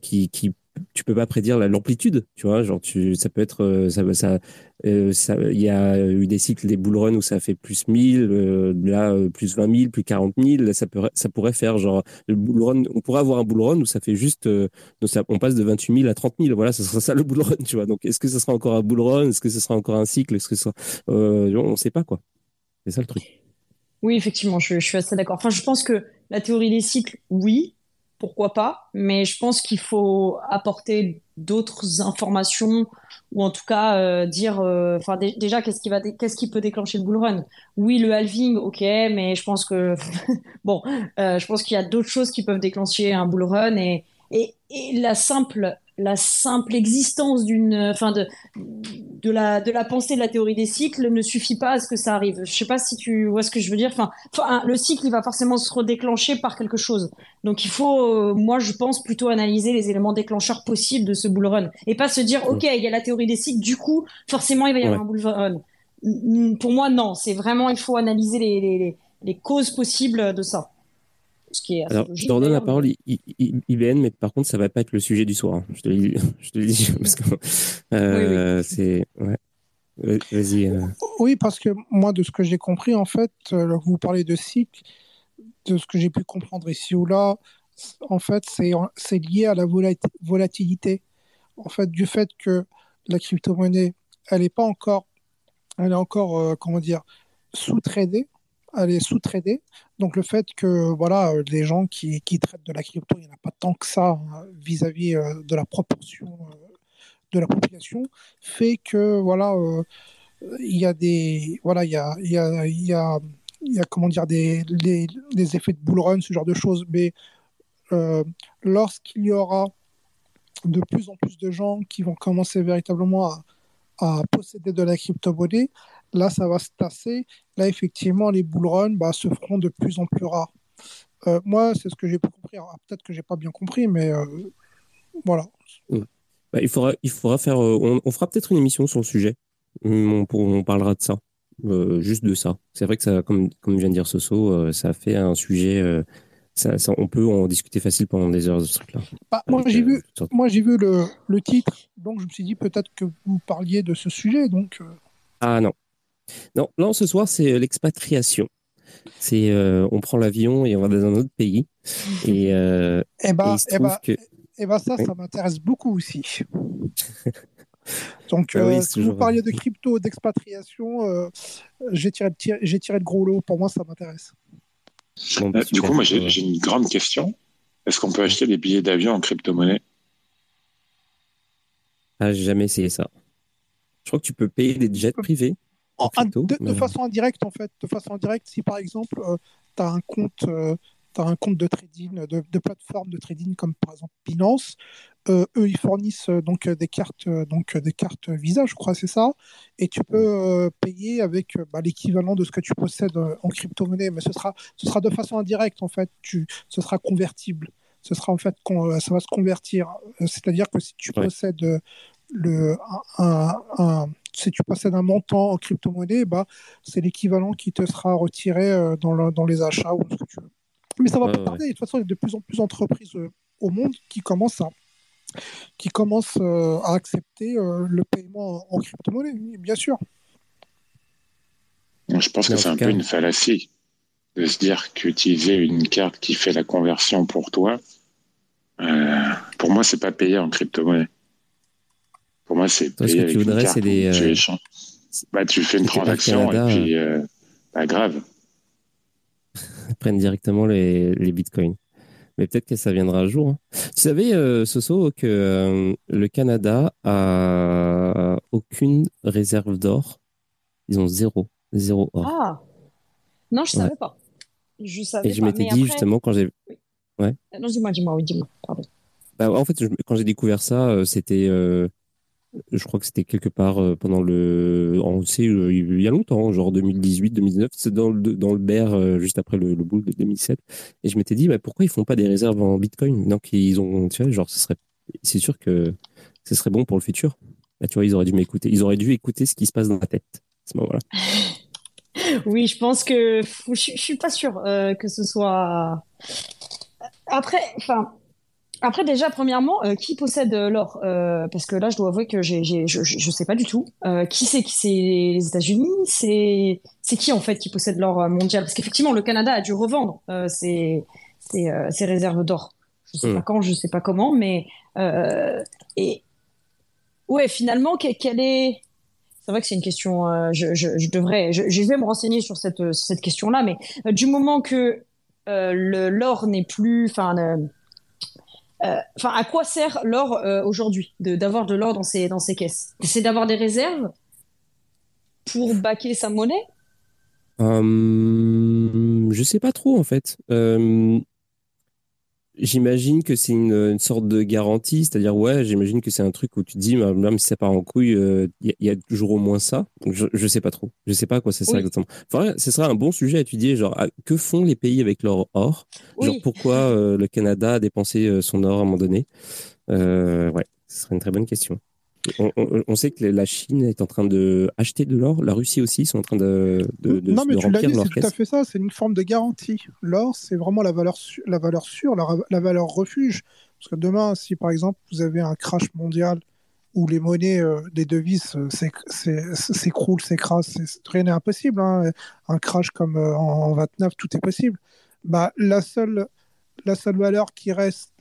qui, qui tu peux pas prédire l'amplitude, tu vois, genre tu ça peut être ça ça euh, il y a eu des cycles des bull runs où ça fait plus 1000 euh, là euh, plus 20 000 plus 40 000 ça pourrait ça pourrait faire genre le bull run on pourrait avoir un bull run où ça fait juste ça, on passe de 28 000 à 30 000 voilà ça sera ça le bull run tu vois. Donc est-ce que ça sera encore un bull run est-ce que ce sera encore un cycle est-ce que ça on sait pas quoi. C'est ça le truc. Oui effectivement je, je suis assez d'accord. Enfin je pense que la théorie des cycles oui pourquoi pas, mais je pense qu'il faut apporter d'autres informations ou en tout cas euh, dire, euh, déjà qu'est-ce qui va, qu'est-ce qui peut déclencher le bull run? Oui, le halving, ok, mais je pense que bon, euh, je pense qu'il y a d'autres choses qui peuvent déclencher un bull run et, et, et la simple la simple existence d'une, enfin de de la de la pensée de la théorie des cycles ne suffit pas à ce que ça arrive. Je sais pas si tu vois ce que je veux dire. Enfin, enfin le cycle il va forcément se redéclencher par quelque chose. Donc il faut, euh, moi je pense plutôt analyser les éléments déclencheurs possibles de ce bull run et pas se dire ok il y a la théorie des cycles, du coup forcément il va y avoir un bull run. Pour moi non, c'est vraiment il faut analyser les, les, les causes possibles de ça. Alors, je te redonne la parole, IBN, mais par contre, ça va pas être le sujet du soir. Hein. Je, te le, je te le dis parce que euh, c'est. Ouais. Vas-y. Euh. Oui, parce que moi, de ce que j'ai compris, en fait, euh, vous parlez de cycle, de ce que j'ai pu comprendre ici ou là, en fait, c'est lié à la volatilité. En fait, du fait que la crypto-monnaie, elle n'est pas encore, elle est encore, comment dire, sous-tradée elle est sous-tradée. Donc le fait que voilà, euh, les gens qui, traitent de la crypto, il n'y en a pas tant que ça hein, vis-à-vis euh, de la proportion euh, de la population, fait que voilà, il y a des voilà, il y a, y a, y a, comment dire des, des, effets de bull run, ce genre de choses. Mais lorsqu'il y aura de plus en plus de gens qui vont commencer véritablement à, à posséder de la crypto-monnaie, Là, ça va se tasser. Là, effectivement, les bull runs bah, se feront de plus en plus rares. Euh, moi, c'est ce que j'ai compris. Peut-être que j'ai pas bien compris, mais euh, voilà. Bah, il, faudra, il faudra faire. Euh, on, fera peut-être une émission sur le sujet. On, on parlera de ça. juste de ça. C'est vrai que ça, comme, comme vient de dire Soso, ça fait un sujet. Ça, on peut en discuter facile pendant des heures de ce truc-là. Bah, moi, j'ai vu, moi, j'ai vu le, le, titre, donc je me suis dit peut-être que vous parliez de ce sujet. Donc, Ah non, non, là, ce soir, c'est euh, l'expatriation. C'est euh, on prend l'avion et on va dans un autre pays. Et, euh, ça, ça m'intéresse beaucoup aussi. Donc, ah si vous parliez de crypto, d'expatriation, j'ai tiré, tiré, tiré, le gros lot. Pour moi, ça m'intéresse. Bah, du coup, moi, j'ai une grande question. Est-ce qu'on peut acheter des billets d'avion en crypto-monnaie? Ah, j'ai jamais essayé ça. Je crois que tu peux payer des jets privés de, façon indirecte, en fait. De façon indirecte, si par exemple, euh, tu as un compte. Euh, un compte de trading, de, de, plateforme de trading comme par exemple Binance. Euh, eux, ils fournissent donc des cartes, donc des cartes Visa, je crois, c'est ça. Et tu peux payer avec bah, l'équivalent de ce que tu possèdes en crypto-monnaie, mais ce sera, ce sera de façon indirecte en fait. Tu, ce sera convertible. Ce sera en fait, ça va se convertir. C'est-à-dire que si tu possèdes le, un, si tu possèdes un montant en crypto-monnaie, bah, c'est l'équivalent qui te sera retiré euh, dans, dans, les achats ou ce que tu veux. Mais ça va pas tarder. De toute façon, il y a de plus en plus d'entreprises euh, au monde qui commencent à, qui commencent, euh, à accepter le paiement en crypto-monnaie, bien sûr. Je pense que c'est un peu une fallacie de se dire qu'utiliser une carte qui fait la conversion pour toi, pour moi, c'est pas payé en crypto-monnaie. Pour moi, c'est ce que tu voudrais, c'est des. Tu, euh, bah, tu fais une transaction et puis, euh, pas grave. prennent directement les, les bitcoins. Mais peut-être que ça viendra un jour. Hein. Tu savais, euh, Soso, que le Canada a aucune réserve d'or? Ils ont zéro, zéro or. Ah Non, je ne savais pas. Je savais Et je m'étais dit justement quand j'ai. Ouais. Non, dis-moi, dis-moi, oui, dis-moi. Pardon. Bah, en fait, quand j'ai découvert ça, c'était je crois que c'était quelque part euh, pendant le, on sait, euh, il y a longtemps, genre 2018, 2019, c'est dans le, dans le BER, euh, juste après le, le boule de 2007. Et je m'étais dit, mais pourquoi ils font pas des réserves en Bitcoin? Donc, ils ont, tu vois, genre, ce serait, c'est sûr que ce serait bon pour le futur. Là, tu vois, ils auraient dû m'écouter. Ils auraient dû écouter ce qui se passe dans la tête à ce moment-là. oui, je pense que, je, je suis pas sûr que ce soit, après, enfin, après, déjà, premièrement, euh, qui possède euh, l'or? Euh, Parce que là, je dois avouer que j'ai, j'ai, je ne sais pas du tout. qui c'est qui c'est les États-Unis? C'est c'est qui en fait qui possède l'or mondial? Parce qu'effectivement, le Canada a dû revendre ses, ses, ses, réserves d'or. Je sais hmm. pas quand, je sais pas comment, mais et ouais, finalement, quelle est c'est vrai que c'est une question. je, je, je, devrais, je, je, vais me renseigner sur cette cette question-là, mais du moment que le l'or n'est plus, enfin enfin, à quoi sert l'or euh, aujourd'hui d'avoir de, l'or dans ses, caisses? C'est d'avoir des réserves pour baquer sa monnaie? Euh, Je sais pas trop en fait. J'imagine que c'est une, sorte de garantie, c'est-à-dire ouais, j'imagine que c'est un truc où tu te dis même si ça part en couille, il y, a toujours au moins ça. je, je sais pas trop, je sais pas à quoi ça sert exactement. Enfin, ce sera un bon sujet à étudier, genre que font les pays avec leur or, genre pourquoi le Canada a dépensé son or à un moment donné? ouais, ce serait une très bonne question. On, sait que la Chine est en train de acheter de l'or, la Russie aussi sont en train de, de, de Non, mais tu l'as dit, c'est tout à fait ça, c'est une forme de garantie. L'or, c'est vraiment la valeur, la valeur sûre, la, valeur refuge. Parce que demain, si par exemple vous avez un crash mondial où les monnaies euh, des devises euh, s'écroulent, s'écrasent, rien n'est impossible. Hein. Un crash comme euh, en, 29, tout est possible. Bah, la, seule, la seule valeur qui reste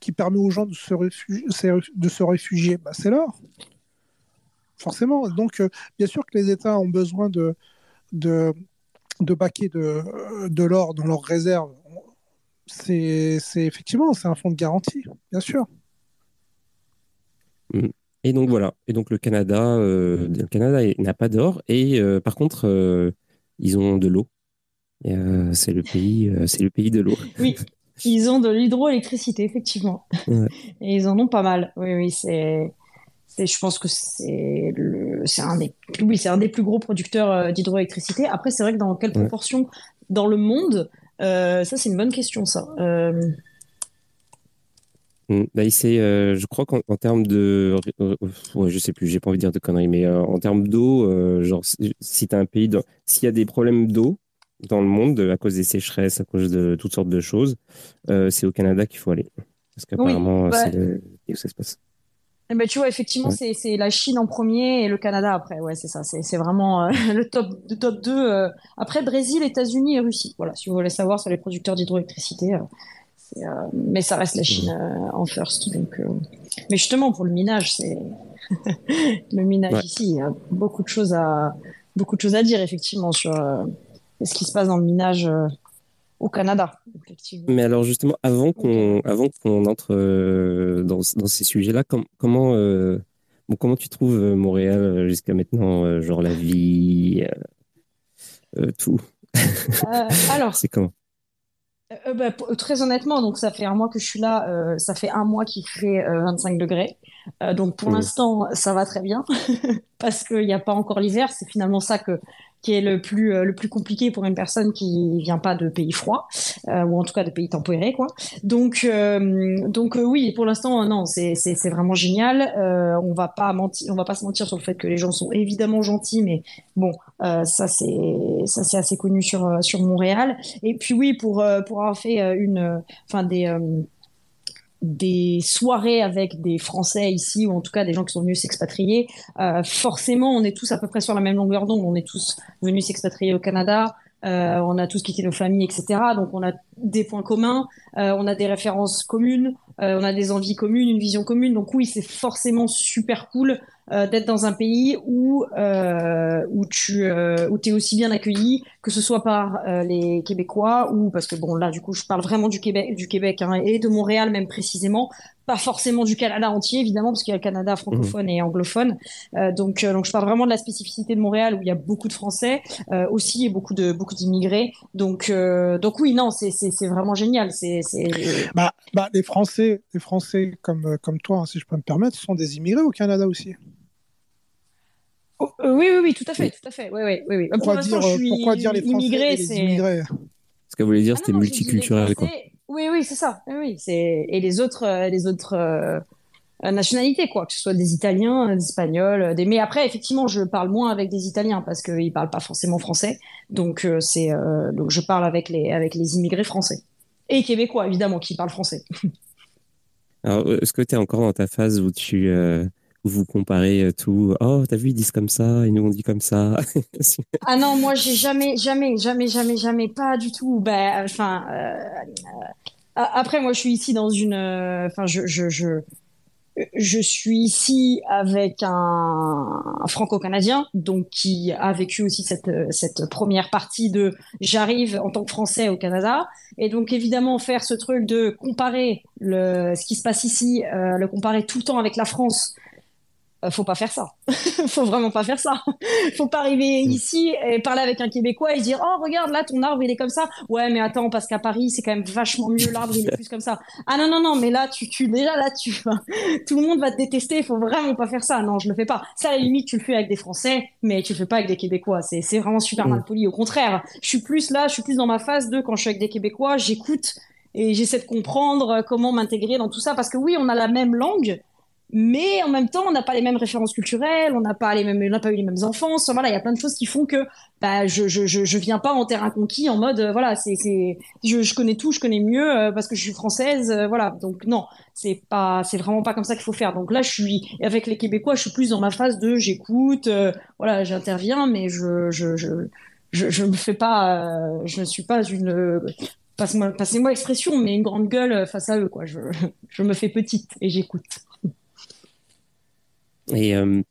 qui permet aux gens de se, réfugier, de se réfugier, bah, c'est l'or. Forcément. Donc, euh, bien sûr que les États ont besoin de, de, de baquer de, de l'or dans leurs réserves. C'est effectivement, c'est un fonds de garantie, bien sûr. Mm. Et donc voilà. Et donc le Canada, euh, le Canada n'a pas d'or et euh, par contre ils ont de l'eau. c'est le pays, c'est le pays de l'eau. Oui. Ils ont de l'hydroélectricité, effectivement. Et ils en ont pas mal. Oui, oui, c'est. Je pense que c'est un des, oui, c'est un des plus gros producteurs euh, d'hydroélectricité. Après, c'est vrai que dans quelle proportion? Dans le monde, euh, ça c'est une bonne question, ça. Euh... Mm. Bah, je crois qu'en termes de, ouais, je sais plus, j'ai pas envie de dire de conneries, mais en termes d'eau, genre si tu as un pays, s'il y a des problèmes d'eau, dans le monde à cause des sécheresses, à cause de toutes sortes de choses, euh, c'est au Canada qu'il faut aller. Parce qu'apparemment, bah c'est où ça se passe. Eh ben, tu vois, effectivement, c'est la Chine en premier et le Canada après. Ouais, c'est ça. C'est vraiment euh, le top, le top 2. Euh. Après, Brésil, États-Unis et Russie. Voilà, si vous voulez savoir sur les producteurs d'hydroélectricité. mais ça reste la Chine en first. Donc, mais justement, pour le minage, c'est le minage ici. Il y a beaucoup de choses à, beaucoup de choses à dire, effectivement, sur ce qui se passe dans le minage euh, au Canada. Mais alors justement, avant qu'on avant qu'on entre euh, dans, dans, ces sujets-là, comment euh, comment tu trouves Montréal jusqu'à maintenant, genre la vie, tout? alors. C'est comment? bah, très honnêtement, donc ça fait un mois que je suis là, ça fait un mois qu'il fait 25 degrés. donc pour mmh. l'instant, ça va très bien parce qu'il n'y a pas encore l'hiver. C'est finalement ça que qui est le plus euh, le plus compliqué pour une personne qui vient pas de pays froids euh, ou en tout cas de pays tempérés quoi. Donc euh, donc oui, pour l'instant non, c'est c'est vraiment génial. on va pas mentir, on va pas se mentir sur le fait que les gens sont évidemment gentils, mais bon, ça c'est ça c'est assez connu sur sur Montréal. Et puis oui, pour pour avoir fait une enfin des des soirées avec des Français ici, ou en tout cas des gens qui sont venus s'expatrier, euh, forcément, on est tous à peu près sur la même longueur d'onde. On est tous venus s'expatrier au Canada. Euh, on a tous quitté nos familles, etc. Donc on a des points communs, euh, on a des références communes, euh, on a des envies communes, une vision commune. Donc oui, c'est forcément super cool euh, d'être dans un pays où euh, où tu euh, où es aussi bien accueilli, que ce soit par les Québécois ou parce que bon là du coup je parle vraiment du Québec du Québec hein, et de Montréal même précisément, pas forcément du Canada entier évidemment parce qu'il y a le Canada francophone et anglophone. donc donc je parle vraiment de la spécificité de Montréal où il y a beaucoup de Français aussi et beaucoup de beaucoup d'immigrés. Donc donc oui non c'est c'est vraiment génial. C'est bah, bah les Français les Français comme comme toi hein, si je peux me permettre sont des immigrés au Canada aussi. Oh, euh, oui, oui, oui, tout à fait, tout à fait. Oui, oui, oui. Pourquoi, dire, pourquoi dire les Français et les immigrés? Ce qu'elle voulait dire, ah c'était multiculturel, quoi. Oui, oui, c'est ça. Et les autres, euh, les autres euh, nationalités, quoi, que ce soit des Italiens, des Espagnols, des. Mais après, effectivement, je parle moins avec des Italiens parce qu'ils parlent pas forcément français. Donc c'est donc je parle avec les avec les immigrés français et québécois évidemment qui parlent français. Alors, est-ce que tu es encore dans ta phase où tu vous comparez euh, tout. Oh, t'as vu, ils disent comme ça, et nous on dit comme ça. ah non, moi j'ai jamais, jamais, jamais, jamais, jamais, pas du tout. Ben, enfin, euh, après moi je suis ici dans une, euh, enfin, je, je, je, je suis ici avec un, franco-canadien, donc qui a vécu aussi cette, cette première partie de j'arrive en tant que français au Canada. Et donc évidemment faire ce truc de comparer ce qui se passe ici, le comparer tout le temps avec la France, euh, faut pas faire ça. faut vraiment pas faire ça. faut pas arriver mm. ici et parler avec un Québécois et dire oh regarde là ton arbre il est comme ça. Ouais mais attends parce qu'à Paris c'est quand même vachement mieux l'arbre il est plus comme ça. Ah non non non mais là tu tu déjà là tu tout le monde va te détester. Il faut vraiment pas faire ça. Non je le fais pas. Ça à la limite tu le fais avec des Français mais tu le fais pas avec des Québécois. C'est c'est vraiment super mm. mal poli. Au contraire je suis plus là je suis plus dans ma phase de quand je suis avec des Québécois j'écoute et j'essaie de comprendre comment m'intégrer dans tout ça parce que oui on a la même langue mais en même temps, on n'a pas les mêmes références culturelles, on n'a pas les mêmes, on n'a pas eu les mêmes enfances. voilà, il y a plein de choses qui font que bah, je, je, je, viens pas en terrain conquis en mode euh, voilà, c'est, c'est, je, je connais tout, je connais mieux euh, parce que je suis française, euh, voilà. Donc non, c'est pas, c'est vraiment pas comme ça qu'il faut faire. Donc là, je suis avec les Québécois, je suis plus dans ma phase de j'écoute, voilà, j'interviens, mais je, je, je, je, me fais pas, je ne suis pas une passez-moi, passez-moi expression, mais une grande gueule face à eux, quoi. Je, je me fais petite et j'écoute. Et euh,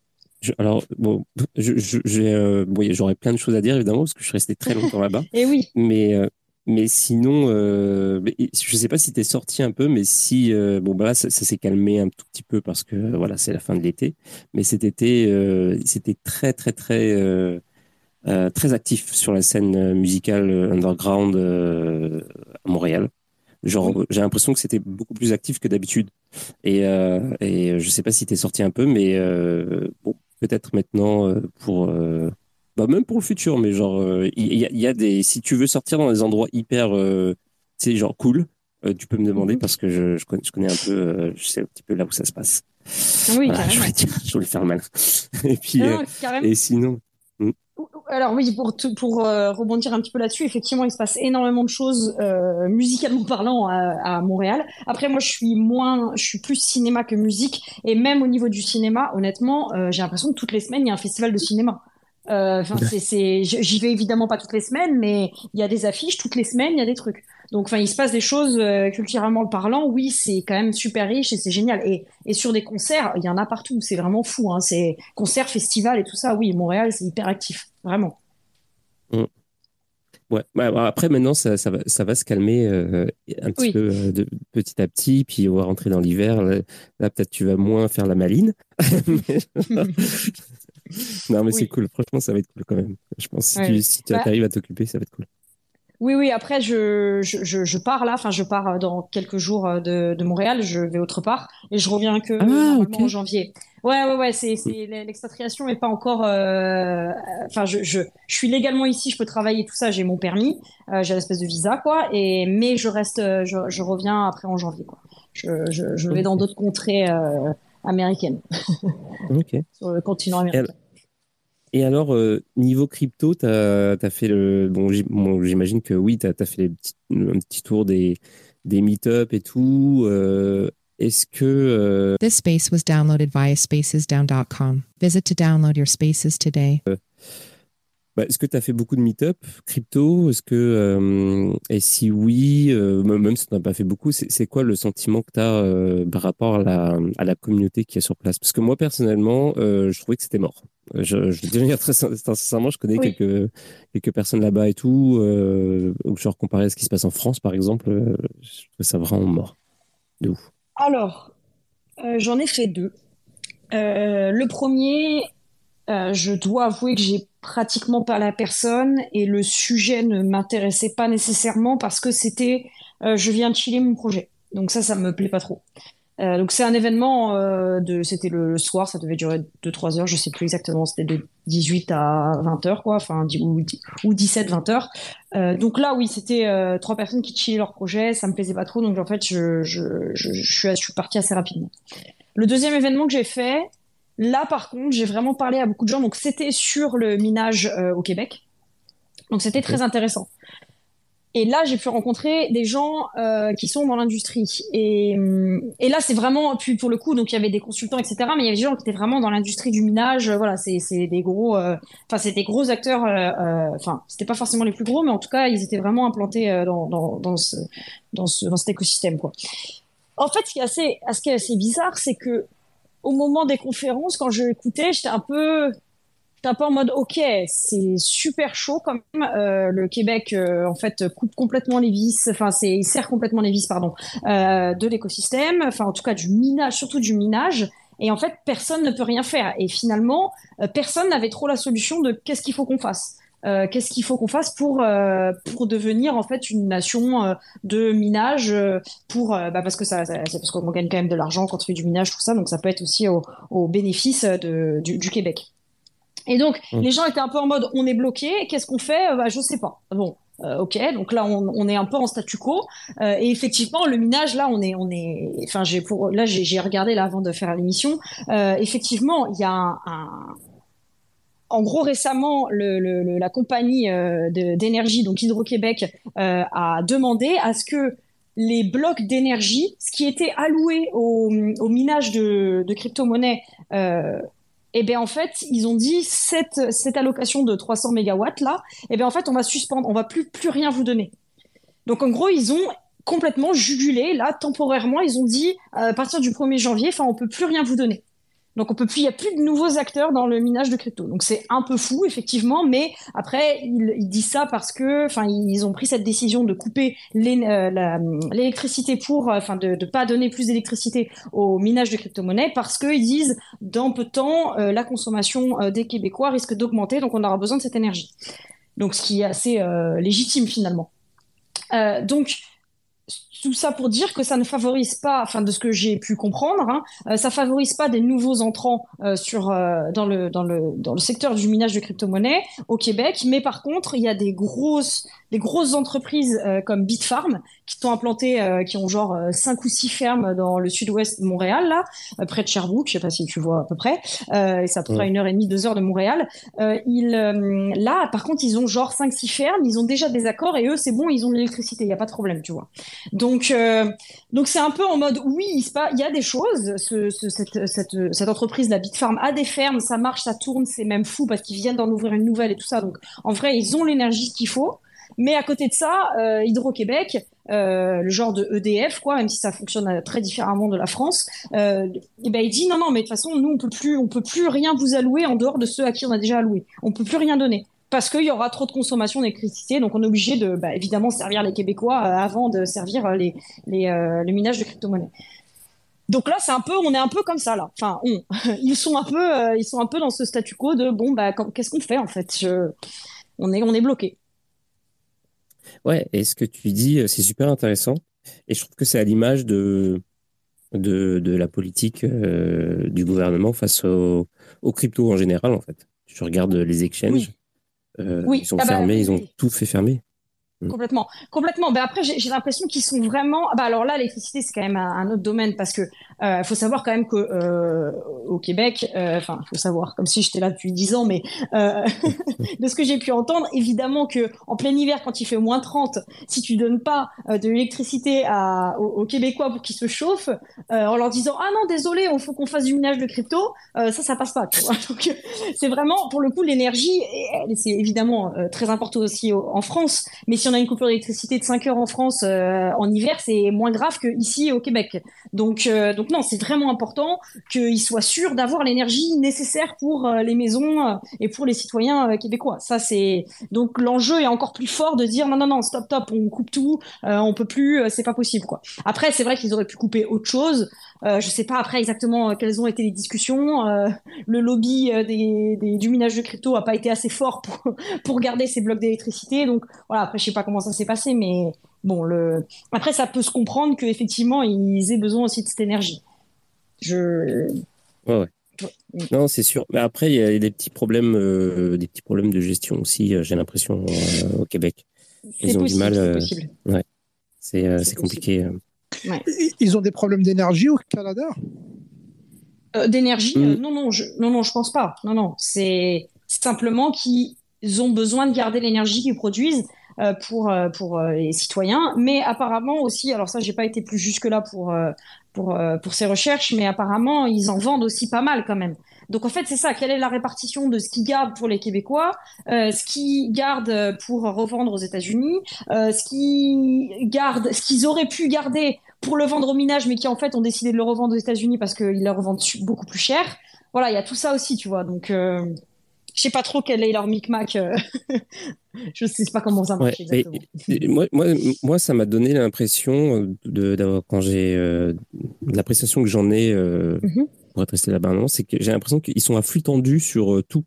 alors, bon, euh, j'aurais plein de choses à dire évidemment parce que je suis resté très longtemps là-bas. Et oui. Mais euh, mais sinon, je ne sais pas si tu es sorti un peu, mais si bon bah là ça, s'est calmé un tout petit peu parce que voilà c'est la fin de l'été. Mais cet été, c'était très très très très actif sur la scène musicale underground à Montréal. Genre, j'ai l'impression que c'était beaucoup plus actif que d'habitude. Et, euh, et je sais pas si tu es sorti un peu, mais euh, bon, peut-être maintenant euh, pour. Bah, même pour le futur, mais genre, il y, y, a des. Si tu veux sortir dans des endroits hyper. tu sais, genre cool, tu peux me demander mhm. parce que je, je, connais, je, connais, un peu. je sais un petit peu là où ça se passe. Oui, carrément. Je voulais, je voulais faire mal. et puis. et sinon. Alors oui, pour, pour euh, rebondir un petit peu là-dessus, effectivement, il se passe énormément de choses euh, musicalement parlant à, Montréal. Après, moi, je suis moins, je suis plus cinéma que musique, et même au niveau du cinéma, honnêtement, euh, j'ai l'impression que toutes les semaines, il y a un festival de cinéma. Enfin, c'est, j'y vais évidemment pas toutes les semaines, mais il y a des affiches toutes les semaines, il y a des trucs. Donc, enfin, il se passe des choses euh, culturellement parlant. Oui, c'est quand même super riche et c'est génial. Et, et sur des concerts, il y en a partout. C'est vraiment fou. Hein. C'est concerts, festivals et tout ça. Oui, Montréal, c'est hyper actif, vraiment. Mm. Ouais. Bah, après, maintenant, ça, ça, va, ça va se calmer euh, un petit peu euh, de, petit à petit, puis on va rentrer dans l'hiver. Là, peut-être tu vas moins faire la maline. non, mais c'est cool. Franchement, ça va être cool quand même. Je pense si tu, si tu bah arrives à t'occuper, ça va être cool. Oui, oui. Après, je, je, je, pars là. Enfin, je pars euh, dans quelques jours euh, de, de Montréal. Je vais autre part et je reviens que ah, en janvier. Ouais, ouais, ouais. C'est, c'est l'expatriation est pas encore. Euh, enfin, je, je, je suis légalement ici. Je peux travailler tout ça. J'ai mon permis. j'ai l'espèce de visa, quoi. Et mais je reste. Je, je reviens après en janvier, quoi. Je, je, je vais dans d'autres contrées américaines. ok. Sur le continent américain. Et alors, euh, niveau crypto, tu as, fait le. Bon, j'imagine que oui, tu as, fait les petits, un petit tour des, des meet-up et tout. Euh, Est-ce que. Euh... This space was downloaded via spacesdown.com. Visit to download your spaces today. Bah, est-ce que tu as fait beaucoup de meet-up crypto? Est-ce que euh, et si oui, euh, même si tu n'as pas fait beaucoup, c'est quoi le sentiment que tu as euh, par rapport à la, à la communauté qui est sur place? Parce que moi personnellement, je trouvais que c'était mort. Je, je vais dire très sincèrement, je connais quelques quelques personnes là-bas et tout. Euh, genre comparé à ce qui se passe en France, par exemple, je trouve ça vraiment mort. De ouf. Alors, j'en ai fait deux. le premier, je dois avouer que j'ai pratiquement pas la personne et le sujet ne m'intéressait pas nécessairement parce que c'était euh, je viens de chiller mon projet. Donc ça, ça me plaît pas trop. Euh, donc c'est un événement euh, c'était le, soir, ça devait durer 2-3 heures, je sais plus exactement, c'était de 18 à 20 heures quoi, enfin ou, ou 17 20 heures. Euh, donc là oui, c'était euh, trois personnes qui chillaient leur projet, ça me plaisait pas trop donc en fait je je, je suis je suis partie assez rapidement. Le deuxième événement que j'ai fait, Là, par contre, j'ai vraiment parlé à beaucoup de gens. Donc, c'était sur le minage euh, au Québec. Donc, c'était très intéressant. Et là, j'ai pu rencontrer des gens euh, qui sont dans l'industrie. Et, et, là, c'est vraiment, puis pour le coup, donc il y avait des consultants, etc. Mais il y avait des gens qui étaient vraiment dans l'industrie du minage. Voilà, c'est des gros, euh, enfin, c'est des gros acteurs. Enfin, c'était pas forcément les plus gros, mais en tout cas, ils étaient vraiment implantés dans, dans, dans, ce, dans, ce, dans cet écosystème, quoi. En fait, ce qui est assez, ce qui est assez bizarre, c'est que au moment des conférences, quand je l'écoutais, j'étais un peu, un peu en mode, ok, c'est super chaud quand même. Euh, le Québec, euh, en fait, coupe complètement les vis, enfin, c'est, serre complètement les vis, pardon, euh, de l'écosystème, enfin, en tout cas, du minage, surtout du minage. Et en fait, personne ne peut rien faire. Et finalement, personne n'avait trop la solution de qu'est-ce qu'il faut qu'on fasse. Euh, qu'est-ce qu'il faut qu'on fasse pour euh, pour devenir en fait une nation euh, de minage pour bah, parce que ça, c'est parce qu'on gagne quand même de l'argent quand on fait du minage tout ça donc ça peut être aussi au, au bénéfice de, du, du, Québec. Et donc mmh. les gens étaient un peu en mode on est bloqué qu'est-ce qu'on fait? Bah, je sais pas. Bon ok, donc là on, on, est un peu en statu quo. Et effectivement le minage là on est on est enfin j'ai pour là j'ai regardé là avant de faire l'émission. Effectivement il y a un, un, en gros, récemment, la compagnie euh, d'énergie, donc Hydro-Québec, euh, a demandé à ce que les blocs d'énergie, ce qui était alloué au, minage de, crypto-monnaies, euh, eh bien en fait, ils ont dit cette, allocation de 300 mégawatts là, eh bien en fait, on va suspendre, on va plus plus rien vous donner. Donc en gros, ils ont complètement jugulé là temporairement, ils ont dit à partir du 1er janvier, enfin on peut plus rien vous donner. Donc on peut plus, il y a plus de nouveaux acteurs dans le minage de crypto. Donc c'est un peu fou effectivement, mais après ils, disent ça parce que, enfin ils ont pris cette décision de couper euh, l'électricité pour, euh, enfin de ne pas donner plus d'électricité au minage de crypto-monnaies parce qu'ils disent dans peu de temps euh, la consommation des Québécois risque d'augmenter, donc on aura besoin de cette énergie. Donc ce qui est assez légitime finalement. donc tout ça pour dire que ça ne favorise pas, enfin de ce que j'ai pu comprendre, hein, euh, ça favorise pas des nouveaux entrants euh, sur euh, dans le dans le dans le secteur du minage de crypto-monnaies au Québec, mais par contre il y a des grosses des grosses entreprises comme Bitfarm qui sont implantées, qui ont genre cinq ou six fermes dans le sud-ouest de Montréal là, près de Sherbrooke, je sais pas si tu vois à peu près, et ça près une heure et demie, deux heures de Montréal. ils là par contre ils ont genre cinq six fermes, ils ont déjà des accords et eux c'est bon, ils ont de l'électricité, il y a pas de problème, tu vois. Donc donc, euh, donc c'est un peu en mode oui, il y a des choses. cette, entreprise, la Bitfarm, a des fermes, ça marche, ça tourne, c'est même fou parce qu'ils viennent d'en ouvrir une nouvelle et tout ça. Donc, en vrai, ils ont l'énergie qu'il faut. Mais à côté de ça, euh, Hydro-Québec, euh, le genre de EDF, quoi, même si ça fonctionne très différemment de la France, et eh ben il dit non, non, mais de toute façon, nous on peut plus, on peut plus rien vous allouer en dehors de ceux à qui on a déjà alloué. On peut plus rien donner parce qu'il y aura trop de consommation d'électricité. Donc, on est obligé de, bah, évidemment, servir les Québécois euh, avant de servir euh, les, les, euh, le minage de crypto-monnaies. Donc là, c'est un peu, on est un peu comme ça là. Enfin, on, ils sont un peu, ils sont un peu dans ce statu quo de bon, bah, qu'est-ce qu'on fait en fait? Je, On est, on est bloqué. Ouais, et ce que tu dis, c'est super intéressant. Et je trouve que c'est à l'image de, de, de, la politique du gouvernement face aux au crypto en général, en fait. Je regarde les exchanges. Oui. Ils sont ah bah fermés, ils ont tout fait fermer. Mm. Complètement, complètement. Ben après, j'ai l'impression qu'ils sont vraiment. Bah alors là, l'électricité, c'est quand même un, autre domaine parce que euh, faut savoir quand même que euh, au Québec, euh, enfin, faut savoir, comme si j'étais là depuis dix ans, mais euh, de ce que j'ai pu entendre, évidemment que en plein hiver, quand il fait moins 30, si tu donnes pas euh, de l'électricité aux, Québécois pour qu'ils se chauffent, en leur disant ah non, désolé, il faut qu'on fasse du minage de crypto, ça, ça passe pas. Donc c'est vraiment pour le coup l'énergie, c'est évidemment très important aussi en France, mais si on a une coupure d'électricité de 5 heures en France euh, en hiver, c'est moins grave que ici au Québec. Donc, euh, donc non, c'est vraiment important qu'ils soient sûrs d'avoir l'énergie nécessaire pour euh, les maisons et pour les citoyens québécois. Ça, c'est donc l'enjeu est encore plus fort de dire non, non, non, stop, stop, on coupe tout, on peut plus, c'est pas possible. Après, c'est vrai qu'ils auraient pu couper autre chose. Euh, je sais pas après exactement quelles ont été les discussions. Le lobby des, du minage de crypto a pas été assez fort pour, pour garder ces blocs d'électricité. Donc voilà, après je sais pas comment ça s'est passé, mais bon, le... après ça peut se comprendre qu'effectivement ils aient besoin aussi de cette énergie. Je... Ouais, ouais. Non, c'est sûr. Mais après, il y a des petits problèmes, euh, des petits problèmes de gestion aussi. J'ai l'impression au Québec. Ils ont du mal. Ouais. C'est compliqué. Ils ont des problèmes d'énergie au Canada? Euh, D'énergie mm. euh, Non, non, je, non, non, je pense pas. Non, non, c'est simplement qu'ils ont besoin de garder l'énergie qu'ils produisent euh, pour pour les citoyens, mais apparemment aussi. Alors ça, j'ai pas été plus jusque là pour pour pour ces recherches, mais apparemment ils en vendent aussi pas mal quand même. Donc en fait, c'est ça. Quelle est la répartition de ce qu'ils gardent pour les Québécois, euh, ce qu'ils gardent pour revendre aux États-Unis, euh, ce qu'ils gardent, ce qu'ils auraient pu garder pour le vendre au minage, mais qui en fait ont décidé de le revendre aux États-Unis parce qu'ils le revendent beaucoup plus cher. Voilà, il y a tout ça aussi, tu vois. Donc euh, je sais pas trop quel est leur micmac. Euh, je sais pas comment ça marche exactement. moi, moi, moi, ça m'a donné l'impression de, d'avoir quand j'ai l'appréciation que j'en ai. Mm-hmm pour être resté là-bas. Non, c'est que j'ai l'impression qu'ils sont à flux tendu sur tout.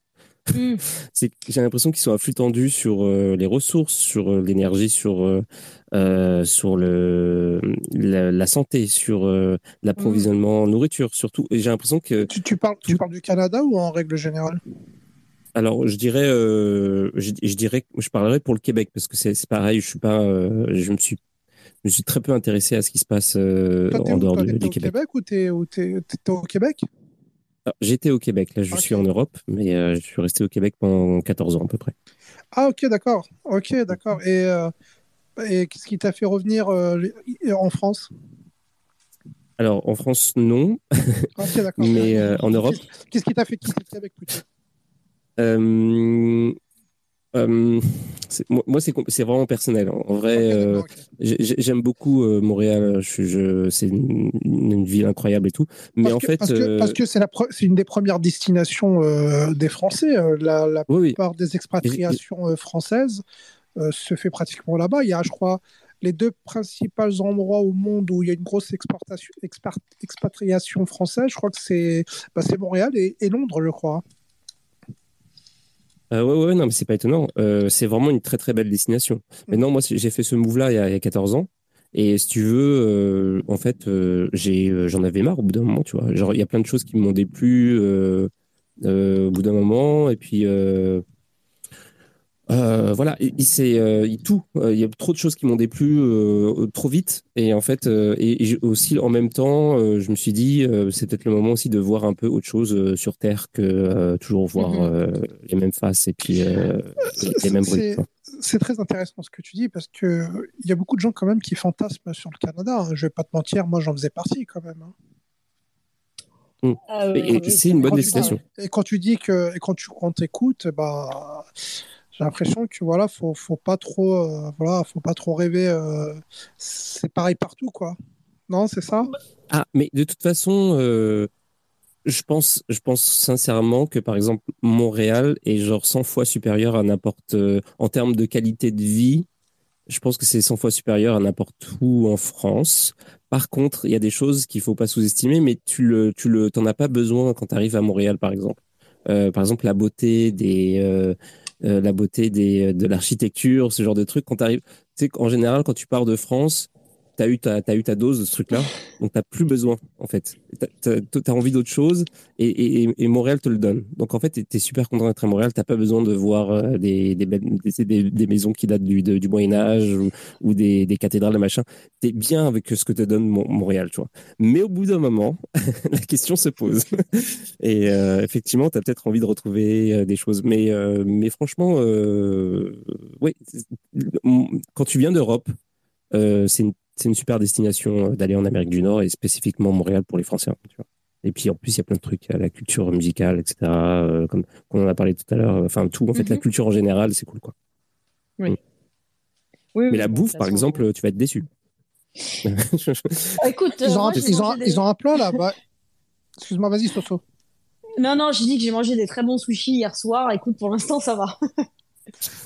Mm. j'ai l'impression qu'ils sont à flux tendu sur les ressources, sur l'énergie, sur sur le la, santé, sur l'approvisionnement en nourriture, surtout. Et j'ai l'impression que tu, tu parles tu parles du Canada ou en règle générale? Alors, je dirais, euh, je, je, dirais, je parlerai pour le Québec parce que c'est pareil. Je suis pas, euh, je me suis, je me suis très peu intéressé à ce qui se passe euh, en dehors du, Québec. au Québec ou t'es au Québec? J'étais au Québec. Là, je suis en Europe, mais euh, je suis resté au Québec pendant 14 ans à peu près. Ah, ok, d'accord. Ok, d'accord. Et, et qu'est-ce qui t'a fait revenir en France? Alors, en France, non. Mais en Europe. Qu'est-ce qui t'a fait quitter le Québec plutôt? Moi, c'est vraiment personnel. En vrai, euh, j'aime beaucoup Montréal. Je, c'est une, ville incroyable et tout. Mais en fait, parce que c'est une des premières destinations des Français. La, la plupart des expatriations françaises se fait pratiquement là-bas. Il y a, je crois, les deux principaux endroits au monde où il y a une grosse exportation, expatriation française. Je crois que c'est bah, Montréal et, et Londres, je crois. Euh, ouais, ouais, non, mais c'est pas étonnant. Euh, c'est vraiment une très très belle destination. Mais non, moi j'ai fait ce move-là il, il, y a 14 ans. Et si tu veux, euh, en fait, j'en avais marre au bout d'un moment, tu vois. Genre, il y a plein de choses qui m'ont déplu au bout d'un moment. Et puis, euh, voilà, il, c'est euh, tout. Euh, il y a trop de choses qui m'ont déplu trop vite. Et en fait, et, aussi en même temps, je me suis dit, c'est peut-être le moment aussi de voir un peu autre chose sur Terre que toujours voir mhm. les mêmes faces et puis les mêmes bruits. C'est très intéressant ce que tu dis parce que il y a beaucoup de gens quand même qui fantasment sur le Canada. Hein. Je vais pas te mentir, moi j'en faisais partie quand même. Hein. Mmh. et, c'est une bonne destination. et quand tu dis que, et quand tu quand écoutes, bah, j'ai l'impression que voilà, faut, faut pas trop, euh, voilà, faut pas trop rêver. Euh, c'est pareil partout, quoi. Non, c'est ça? Ah, mais de toute façon, euh, je pense, je pense sincèrement que par exemple Montréal est genre 100 fois supérieur à n'importe, en termes de qualité de vie. Je pense que c'est 100 fois supérieur à n'importe où en France. Par contre, il y a des choses qu'il faut pas sous-estimer, mais tu le, tu le, t'en as pas besoin quand tu arrives à Montréal, par exemple. par exemple, la beauté des, la beauté des, euh, de l'architecture, ce genre de trucs. Quand tu sais, en général, quand tu pars de France, tu eu ta, as eu ta dose de ce truc-là, donc tu plus besoin, en fait. Tu as, envie d'autre chose et, et, et, Montréal te le donne. Donc en fait, tu es, super content d'être à Montréal, tu pas besoin de voir euh, des, des, des, des, maisons qui datent du, du Moyen-Âge ou, ou, des, des cathédrales, machin. Tu es bien avec ce que te donne Montréal, tu vois. Mais au bout d'un moment, la question se pose. et euh, effectivement, tu as peut-être envie de retrouver euh, des choses. Mais, mais franchement, oui, quand tu viens d'Europe, c'est une c'est une super destination euh, d'aller en Amérique du Nord et spécifiquement Montréal pour les Français. Hein, tu vois. Et puis en plus, il y a plein de trucs, la culture musicale, etc. Euh, comme on en a parlé tout à l'heure. Enfin, tout, en fait, la mhm. culture en général, c'est cool, quoi. Oui. Mm. oui Mais la bouffe, par exemple, tu vas être déçu. Ah, écoute, ils ont, un, ils, ont, ils ont un plat là. bas Excuse-moi, vas-y, Soso. Non, non, j'ai dit que j'ai mangé des très bons sushis hier soir. Écoute, pour l'instant, ça va.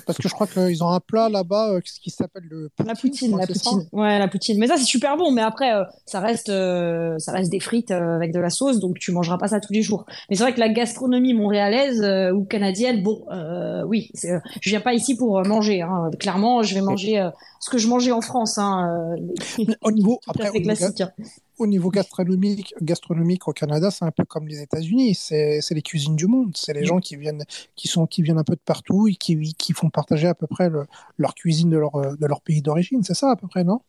Parce que je crois qu'ils ont un plat là-bas euh, qui s'appelle le poutine, la poutine, la poutine. Ouais, la poutine. Mais ça c'est super bon. Mais après, euh, ça reste, euh, ça reste des frites avec de la sauce, donc tu mangeras pas ça tous les jours. Mais c'est vrai que la gastronomie montréalaise ou canadienne, bon, oui, je viens pas ici pour manger. Hein. Clairement, je vais manger ce que je mangeais en France. Hein, au niveau après, classique. Hein au niveau gastronomique, gastronomique au Canada, c'est un peu comme les États-Unis. C'est les cuisines du monde. C'est les gens qui viennent, qui sont, qui viennent un peu de partout et qui, qui font partager à peu près leur cuisine de leur, de leur pays d'origine. C'est ça à peu près, non?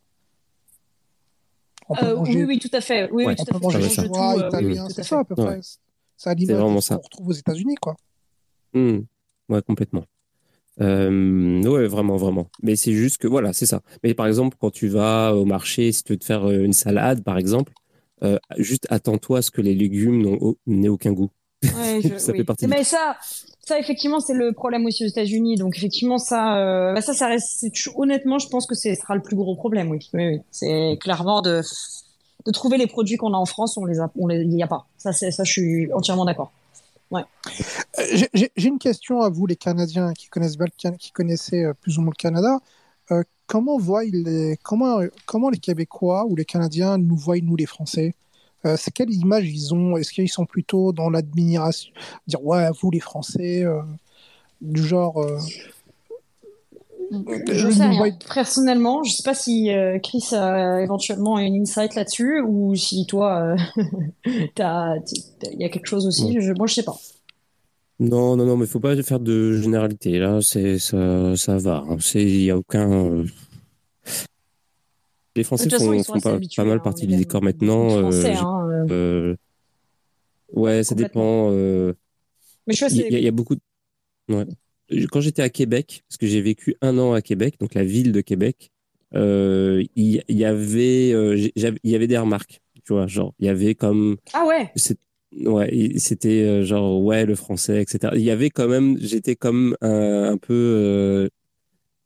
Euh, Oui, oui, tout à fait. Oui, on peut manger chinois, euh, italien, c'est ça à peu près. C'est vraiment ça. qu'on retrouve aux États-Unis, quoi. Mmh. Ouais, complètement. Euh, ouais, vraiment, vraiment. Mais c'est juste que voilà, c'est ça. Mais par exemple, quand tu vas au marché, si tu veux te faire euh, une salade, par exemple, euh, juste attends-toi à ce que les légumes n'aient aucun goût. Ouais, je, ça fait partie. Mais ça, ça effectivement, c'est le problème aussi aux États-Unis. Donc effectivement, ça, euh, bah ça, ça reste. Honnêtement, je pense que ce sera le plus gros problème. Oui, oui, oui. c'est clairement de de trouver les produits qu'on a en France, on les a, on les, il n'y a pas. Ça, ça, je suis entièrement d'accord. Euh, j'ai une question à vous, les Canadiens qui connaissent qui connaissaient euh, plus ou moins le Canada. Euh, comment voient les, comment, comment les Québécois ou les Canadiens nous voient nous les Français? C'est quelle image ils ont? Est-ce qu'ils sont plutôt dans l'admiration Dire, ouais, vous les Français, du genre. Je sais rien. Personnellement, je sais pas si Chris a éventuellement une insight là-dessus ou si toi, il y a quelque chose aussi. Je, moi, je sais pas. Non, non, non, mais faut pas faire de généralité. Là, c'est ça, ça va. Hein. C'est, il y a aucun. Euh, les Français font, pas, mal hein, partie du décor maintenant. Français, euh, hein, euh. ouais, ça dépend. Mais je il y, a beaucoup. Ouais. Quand j'étais à Québec, parce que j'ai vécu un an à Québec, donc la ville de Québec, il y, avait, il y avait des remarques. Tu vois, genre, il y avait comme. Ah ouais. Ouais, c'était euh, genre ouais le français, etc. Il y avait quand même, j'étais comme un, peu, euh,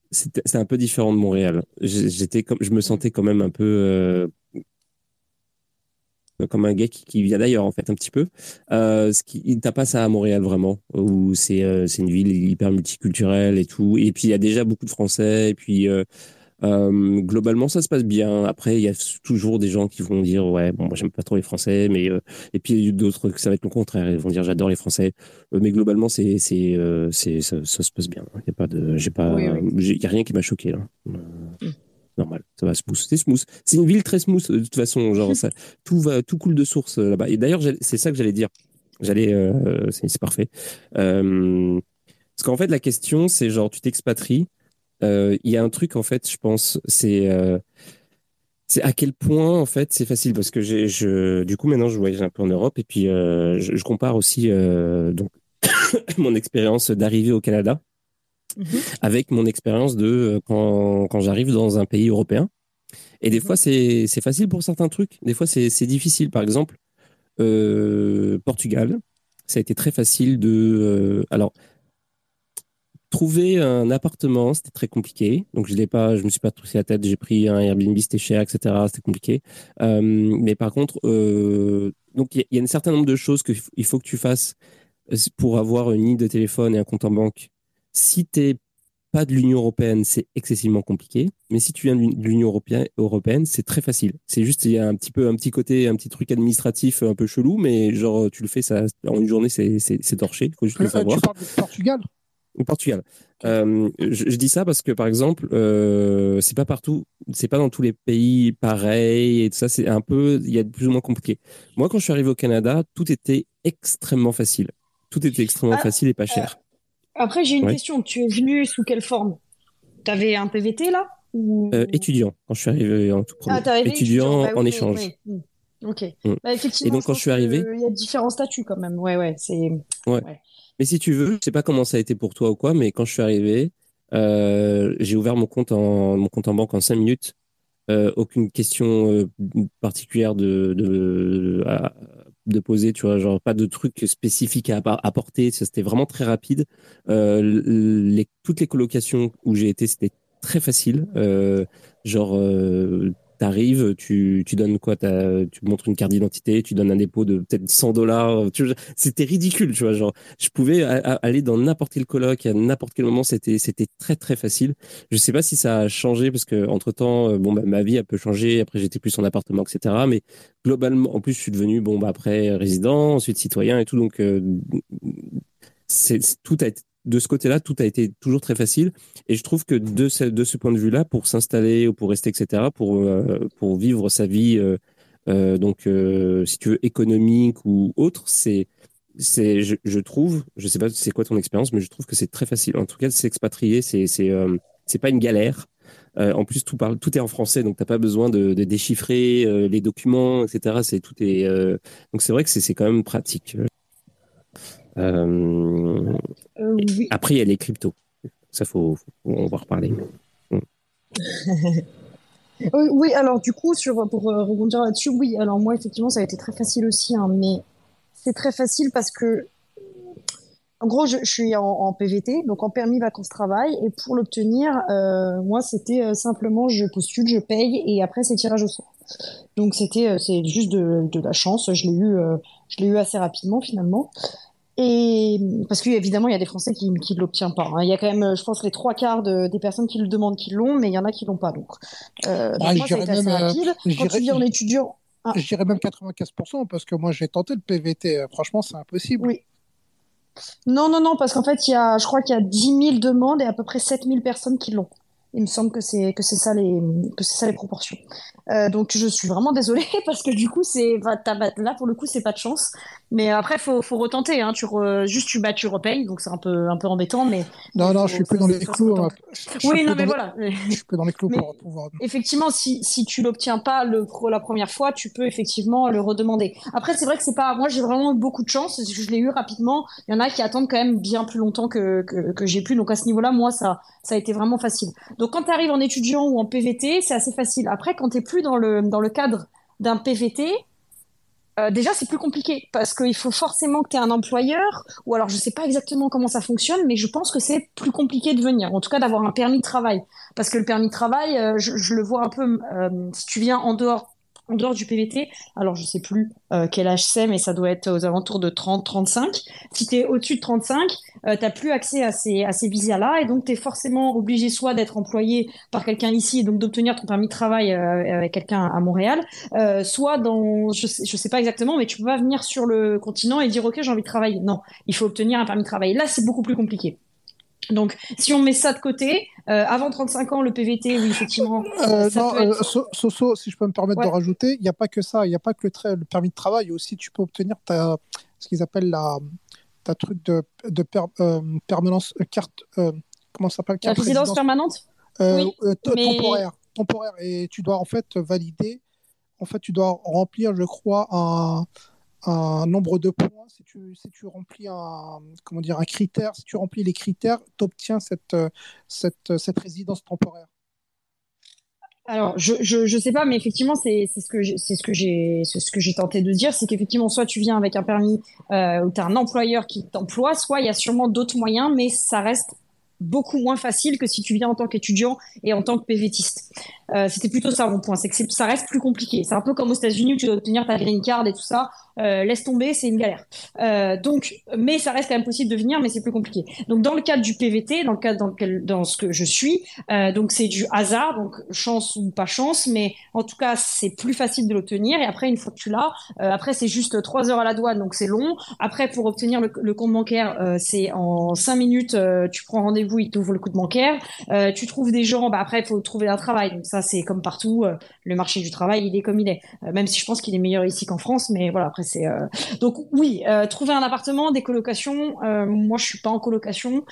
c'était un peu différent de Montréal. J'étais comme, je me sentais quand même un peu euh, comme un gars qui, vient d'ailleurs en fait un petit peu. Euh, ce qui, t'as pas ça à Montréal vraiment, où c'est c'est une ville hyper multiculturelle et tout. Et puis il y a déjà beaucoup de Français et puis euh, globalement, ça se passe bien. Après, il y a toujours des gens qui vont dire ouais, bon, moi j'aime pas trop les Français, mais euh, et puis d'autres que ça va être le contraire. Ils vont dire j'adore les Français, euh, mais globalement, c'est c'est c'est ça, se passe bien. Il y a pas de, j'ai pas, il y a rien qui m'a choqué là. Mm. Normal, ça va smooth, c'est smooth. C'est une ville très smooth de toute façon, genre tout va, tout coule de source là-bas. Et d'ailleurs, c'est ça que j'allais dire. J'allais, c'est parfait. parce qu'en fait, la question, c'est genre tu t'expatries euh, il y a un truc en fait, je pense, c'est euh, c'est à quel point en fait c'est facile parce que je du coup maintenant je voyage un peu en Europe et puis euh, je, compare aussi donc mon expérience d'arriver au Canada mm-hmm. avec mon expérience de quand, quand j'arrive dans un pays européen et des mm-hmm. fois c'est facile pour certains trucs des fois c'est difficile par exemple Portugal ça a été très facile de alors Trouver un appartement, c'était très compliqué. Donc, je l'ai pas, je me suis pas troussé la tête. J'ai pris un Airbnb, c'était cher, etc. C'était compliqué. Euh, mais par contre, euh, donc il y, a un certain nombre de choses qu'il faut que tu fasses euh, pour avoir une ligne de téléphone et un compte en banque. Si t'es pas de l'Union européenne, c'est excessivement compliqué. Mais si tu viens de l'Union européenne, européenne c'est très facile. C'est juste, il y a un petit peu, un petit côté, un petit truc administratif un peu chelou, mais genre, tu le fais, ça, en une journée, c'est torché. Il faut juste le savoir. Tu parles de Portugal? Au Portugal. Euh, je, dis ça parce que par exemple, euh, c'est pas partout, c'est pas dans tous les pays pareil et tout ça. C'est un peu, il y a de plus ou moins compliqué. Moi, quand je suis arrivé au Canada, tout était extrêmement facile. Tout était extrêmement ah, facile et pas cher. Euh, après, j'ai une question. Tu es venu sous quelle forme? Tu avais un PVT là? Étudiant. Quand je suis arrivé en tout premier. Ah, arrivé étudiant, bah en échange. Hmm. Ok. Hmm. Bah, effectivement. Et donc quand je suis arrivé, il y a différents statuts quand même. Ouais, ouais, c'est. ouais. Mais si tu veux, je sais pas comment ça a été pour toi ou quoi, mais quand je suis arrivé, euh, j'ai ouvert mon compte en mon compte en banque en cinq minutes. Euh, aucune question euh, particulière de de, de poser, tu vois, genre pas de trucs spécifiques à apporter. C'était vraiment très rapide. les, toutes les colocations où j'ai été, c'était très facile. genre t'arrives, tu, tu donnes quoi Tu montres une carte d'identité, tu donnes un dépôt de peut-être 100 dollars. C'était ridicule, tu vois. Genre, je pouvais aller dans n'importe quel colloque à n'importe quel moment. C'était très très facile. Je sais pas si ça a changé parce que entre temps, euh, bon, bah, ma vie a peu changé. Après, j'étais plus en appartement, etc. Mais globalement, en plus, je suis devenu bon, bah, après résident, ensuite citoyen et tout. Donc, euh, tout a été de ce côté-là, tout a été toujours très facile. Et je trouve que de ce, point de vue-là, pour s'installer ou pour rester, etc., pour, euh, pour vivre sa vie, euh, euh, donc, si tu veux, économique ou autre, c'est, je, trouve, je sais pas c'est quoi ton expérience, mais je trouve que c'est très facile. En tout cas, s'expatrier, c'est, c'est, pas une galère. en plus, tout est en français, donc t'as pas besoin de, de déchiffrer les documents, etc. C'est tout est, donc c'est vrai que c'est quand même pratique. Euh, euh, après, il y a les cryptos. Ça, faut, on va reparler. Mm. oui, alors du coup, sur, pour euh, rebondir là-dessus, oui, alors moi, effectivement, ça a été très facile aussi, hein, mais c'est très facile parce que, en gros, je, suis en, PVT, donc en permis vacances-travail, et pour l'obtenir, moi, c'était simplement, je postule, je paye, et après, c'est tirage au sort. Donc, c'était, c'est juste de, de, la chance, je l'ai eu, je l'ai eu assez rapidement, finalement. Et parce qu'évidemment, il y a des Français qui ne l'obtiennent pas. Hein. Il y a quand même, je pense, les trois quarts des personnes qui le demandent qui l'ont, mais il y en a qui l'ont pas. Donc, euh, bah, moi, ça a été assez euh, rapide. Quand tu en étudiant, ah. je dirais même 95% parce que moi j'ai tenté le PVT. Franchement, c'est impossible. Oui. Non, non, non, parce qu'en fait, il y a, je crois qu'il y a 10 000 demandes et à peu près 7 000 personnes qui l'ont. Il me semble que c'est que c'est ça les que c'est ça les proportions. Euh, donc je suis vraiment désolée parce que du coup c'est là pour le coup c'est pas de chance. Mais après faut faut retenter hein. Tu juste tu bats tu repayes donc c'est un peu un peu embêtant mais. Non non je suis plus dans les clous. Oui non mais voilà. Je suis plus dans les clous pour pouvoir. Effectivement si si tu l'obtiens pas le la première fois tu peux effectivement le redemander. Après c'est vrai que c'est pas moi j'ai vraiment beaucoup de chance je l'ai eu rapidement. Il y en a qui attendent quand même bien plus longtemps que que, que j'ai pu donc à ce niveau là moi ça ça a été vraiment facile. Donc quand tu arrives en étudiant ou en PVT c'est assez facile. Après quand t'es dans le, dans le cadre d'un PVT, euh, déjà, c'est plus compliqué parce qu'il faut forcément que tu aies un employeur, ou alors je sais pas exactement comment ça fonctionne, mais je pense que c'est plus compliqué de venir, en tout cas d'avoir un permis de travail. Parce que le permis de travail, euh, je, le vois un peu, euh, si tu viens en dehors en dehors du PVT, alors je sais plus euh, quel âge c'est, mais ça doit être aux alentours de 30-35. Si tu es au-dessus de 35, tu n'as plus accès à ces, visas-là, et donc tu es forcément obligé soit d'être employé par quelqu'un ici, et donc d'obtenir ton permis de travail euh, avec quelqu'un à Montréal, euh, soit dans, je sais, sais pas exactement, mais tu peux pas venir sur le continent et dire ok j'ai envie de travailler. Non, il faut obtenir un permis de travail. Là c'est beaucoup plus compliqué. Donc, si on met ça de côté, euh, avant 35 ans, le PVT, oui, effectivement. Euh, non, euh, Soso, si je peux me permettre de rajouter, il n'y a pas que ça, il n'y a pas que le, le permis de travail, aussi tu peux obtenir ta, ce qu'ils appellent la, ta truc de, de permanence, carte, comment ça s'appelle La résidence permanente oui, temporaire, temporaire. Et tu dois en fait valider, en fait, tu dois remplir, je crois, un un nombre de points, si tu, si tu remplis un, comment dire, un critère, si tu remplis les critères, tu obtiens cette, cette, cette résidence temporaire. Alors, je, je, je, sais pas, mais effectivement, c'est ce que c'est ce que j'ai ce que j'ai tenté de dire, c'est qu'effectivement, soit tu viens avec un permis euh, où tu as un employeur qui t'emploie, soit il y a sûrement d'autres moyens, mais ça reste beaucoup moins facile que si tu viens en tant qu'étudiant et en tant que PVTiste. Euh, C'était plutôt ça mon point, c'est que ça reste plus compliqué. C'est un peu comme aux États-Unis où tu dois obtenir ta green card et tout ça. Euh, laisse tomber, c'est une galère. Euh, donc, mais ça reste quand même possible de venir, mais c'est plus compliqué. Donc, dans le cadre du PVT, dans le cadre dans, lequel, dans ce que je suis, donc c'est du hasard, donc chance ou pas chance, mais en tout cas, c'est plus facile de l'obtenir. Et après, une fois que tu l'as, après c'est juste trois heures à la douane, donc c'est long. Après, pour obtenir le, compte bancaire, c'est en cinq minutes, tu prends rendez-vous, il t'ouvre le compte bancaire. tu trouves des gens, bah après, il faut trouver un travail. Donc ça, c'est comme partout. le marché du travail, il est comme il est. même si je pense qu'il est meilleur ici qu'en France, mais voilà. Après, c'est euh, donc oui, euh, trouver un appartement, des colocations. Euh, moi, je suis pas en colocation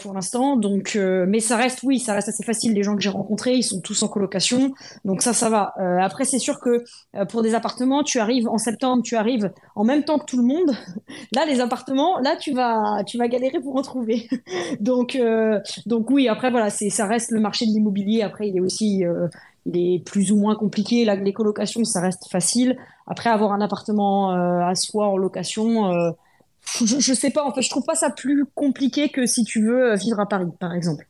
pour l'instant, donc mais ça reste, oui, ça reste assez facile. Les gens que j'ai rencontrés, ils sont tous en colocation, donc ça, ça va. après, c'est sûr que pour des appartements, tu arrives en septembre, tu arrives en même temps que tout le monde. Là, les appartements, là, tu vas, tu vas galérer pour en trouver. donc, donc oui. Après, voilà, c'est, ça reste le marché de l'immobilier. Après, il est aussi il est plus ou moins compliqué. Là, les colocations, ça reste facile. Après, avoir un appartement euh, à soi en location, euh, je, ne sais pas. En fait, je trouve pas ça plus compliqué que si tu veux vivre à Paris, par exemple,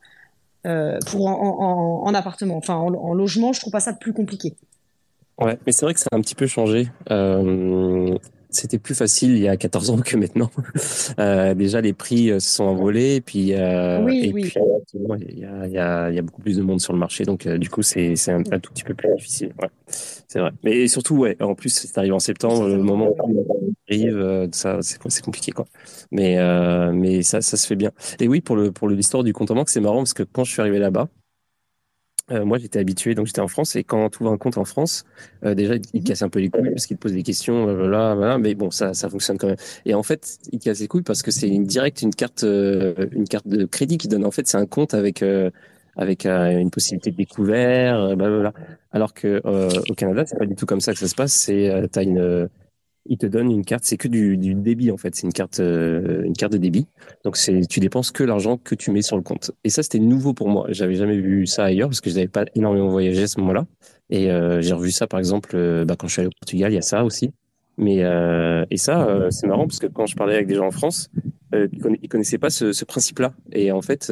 euh, pour en, appartement. Enfin, en, logement, je trouve pas ça plus compliqué. Ouais, mais c'est vrai que ça a un petit peu changé c'était plus facile il y a 14 ans que maintenant. Euh, déjà, les prix euh, se sont envolés, et puis, euh, et puis il y, a, il, y a, il y a beaucoup plus de monde sur le marché, donc du coup, c'est un, un, tout petit peu plus difficile. Ouais, c'est vrai. Mais surtout, ouais, en plus, c'est arrivé en septembre, le moment où arrive, ça, c'est compliqué, quoi. Mais, mais ça, ça se fait bien. Et oui, pour le pour l'histoire du compte en banque, c'est marrant parce que quand je suis arrivé là-bas, euh, moi, j'étais habitué, donc j'étais en France, et quand tu ouvres un compte en France, euh, déjà, il, il, mhm. casse un peu les couilles parce qu'il te pose des questions, voilà, voilà, mais bon, ça, ça fonctionne quand même. Et en fait, il casse les couilles parce que c'est une direct une carte, euh, une carte de crédit qui donne. En fait, c'est un compte avec avec une possibilité de découvert, blablabla. Alors que au Canada, c'est pas du tout comme ça que ça se passe. C'est t'as une il te donne une carte, c'est que du, du, débit en fait, c'est une carte, euh, une carte de débit. Donc tu dépenses que l'argent que tu mets sur le compte. Et ça c'était nouveau pour moi. J'avais jamais vu ça ailleurs parce que je n'avais pas énormément voyagé à ce moment-là. Et euh, j'ai revu ça par exemple euh, bah, quand je suis allé au Portugal, il y a ça aussi. Mais et ça c'est marrant parce que quand je parlais avec des gens en France, ils, connaissaient pas ce, ce principe-là. Et en fait,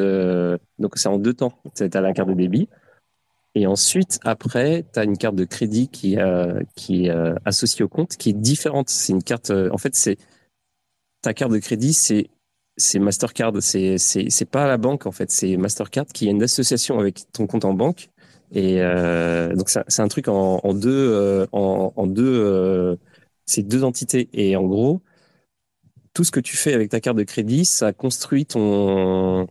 donc c'est en deux temps. Tu as la carte de débit et ensuite, après, tu as une carte de crédit qui, euh, qui est euh, associée au compte, qui est différente. C'est une carte. Euh, en fait, c'est ta carte de crédit, c'est c'est Mastercard. C'est c'est pas la banque en fait. C'est Mastercard qui a une association avec ton compte en banque Et donc c'est un truc en, deux, en, deux, c'est deux entités. Et en gros, tout ce que tu fais avec ta carte de crédit, ça construit ton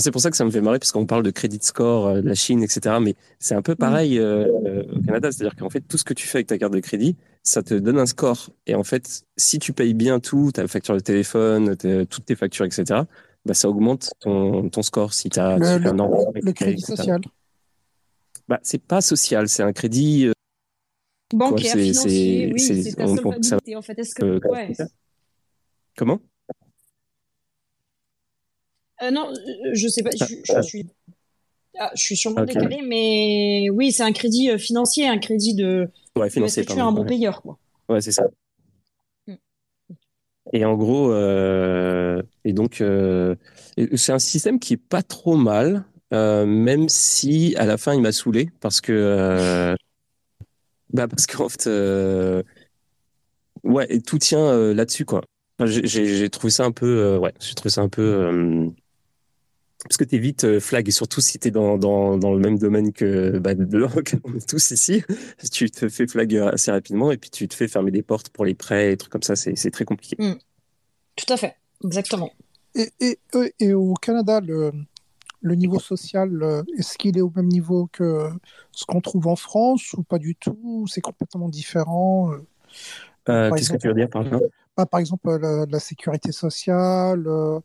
c'est pour ça que ça me fait marrer, parce qu'on parle de crédit score, euh, de la Chine, etc. Mais c'est un peu pareil euh, au Canada. C'est-à-dire qu'en fait, tout ce que tu fais avec ta carte de crédit, ça te donne un score. Et en fait, si tu payes bien tout, ta facture de téléphone, toutes tes factures, etc., bah, ça augmente ton, ton score si tu as le, le, le crédit social. Bah, c'est pas social, c'est un crédit. Euh, Bancaire, financier, oui, c'est ta solvabilité, en fait. Est-ce que... ouais. Comment? Euh, non, euh, je sais pas. Je, je suis, ah, je suis sûrement décalé, mais oui, c'est un crédit euh, financier, un crédit de. Ouais, financier. Tu es un bon payeur, quoi. Ouais, c'est ça. Mm. Et en gros, euh, et donc, euh, c'est un système qui est pas trop mal, même si à la fin il m'a saoulé parce que, bah parce qu'en fait, ouais, tout tient là-dessus quoi. j'ai trouvé ça un peu, ouais, j'ai trouvé ça un peu parce que tu es vite euh, flag, et surtout si tu es dans, dans, dans, le même domaine que bah, on est tous ici, tu te fais flag assez rapidement et puis tu te fais fermer des portes pour les prêts et trucs comme ça, c'est très compliqué. Mm. Tout à fait, exactement. Et, et, et au Canada, le, le niveau social, euh, est-ce qu'il est au même niveau que ce qu'on trouve en France ou pas du tout C'est complètement différent euh, Qu'est-ce que tu veux dire par exemple bah, Par exemple, la, la sécurité sociale, euh,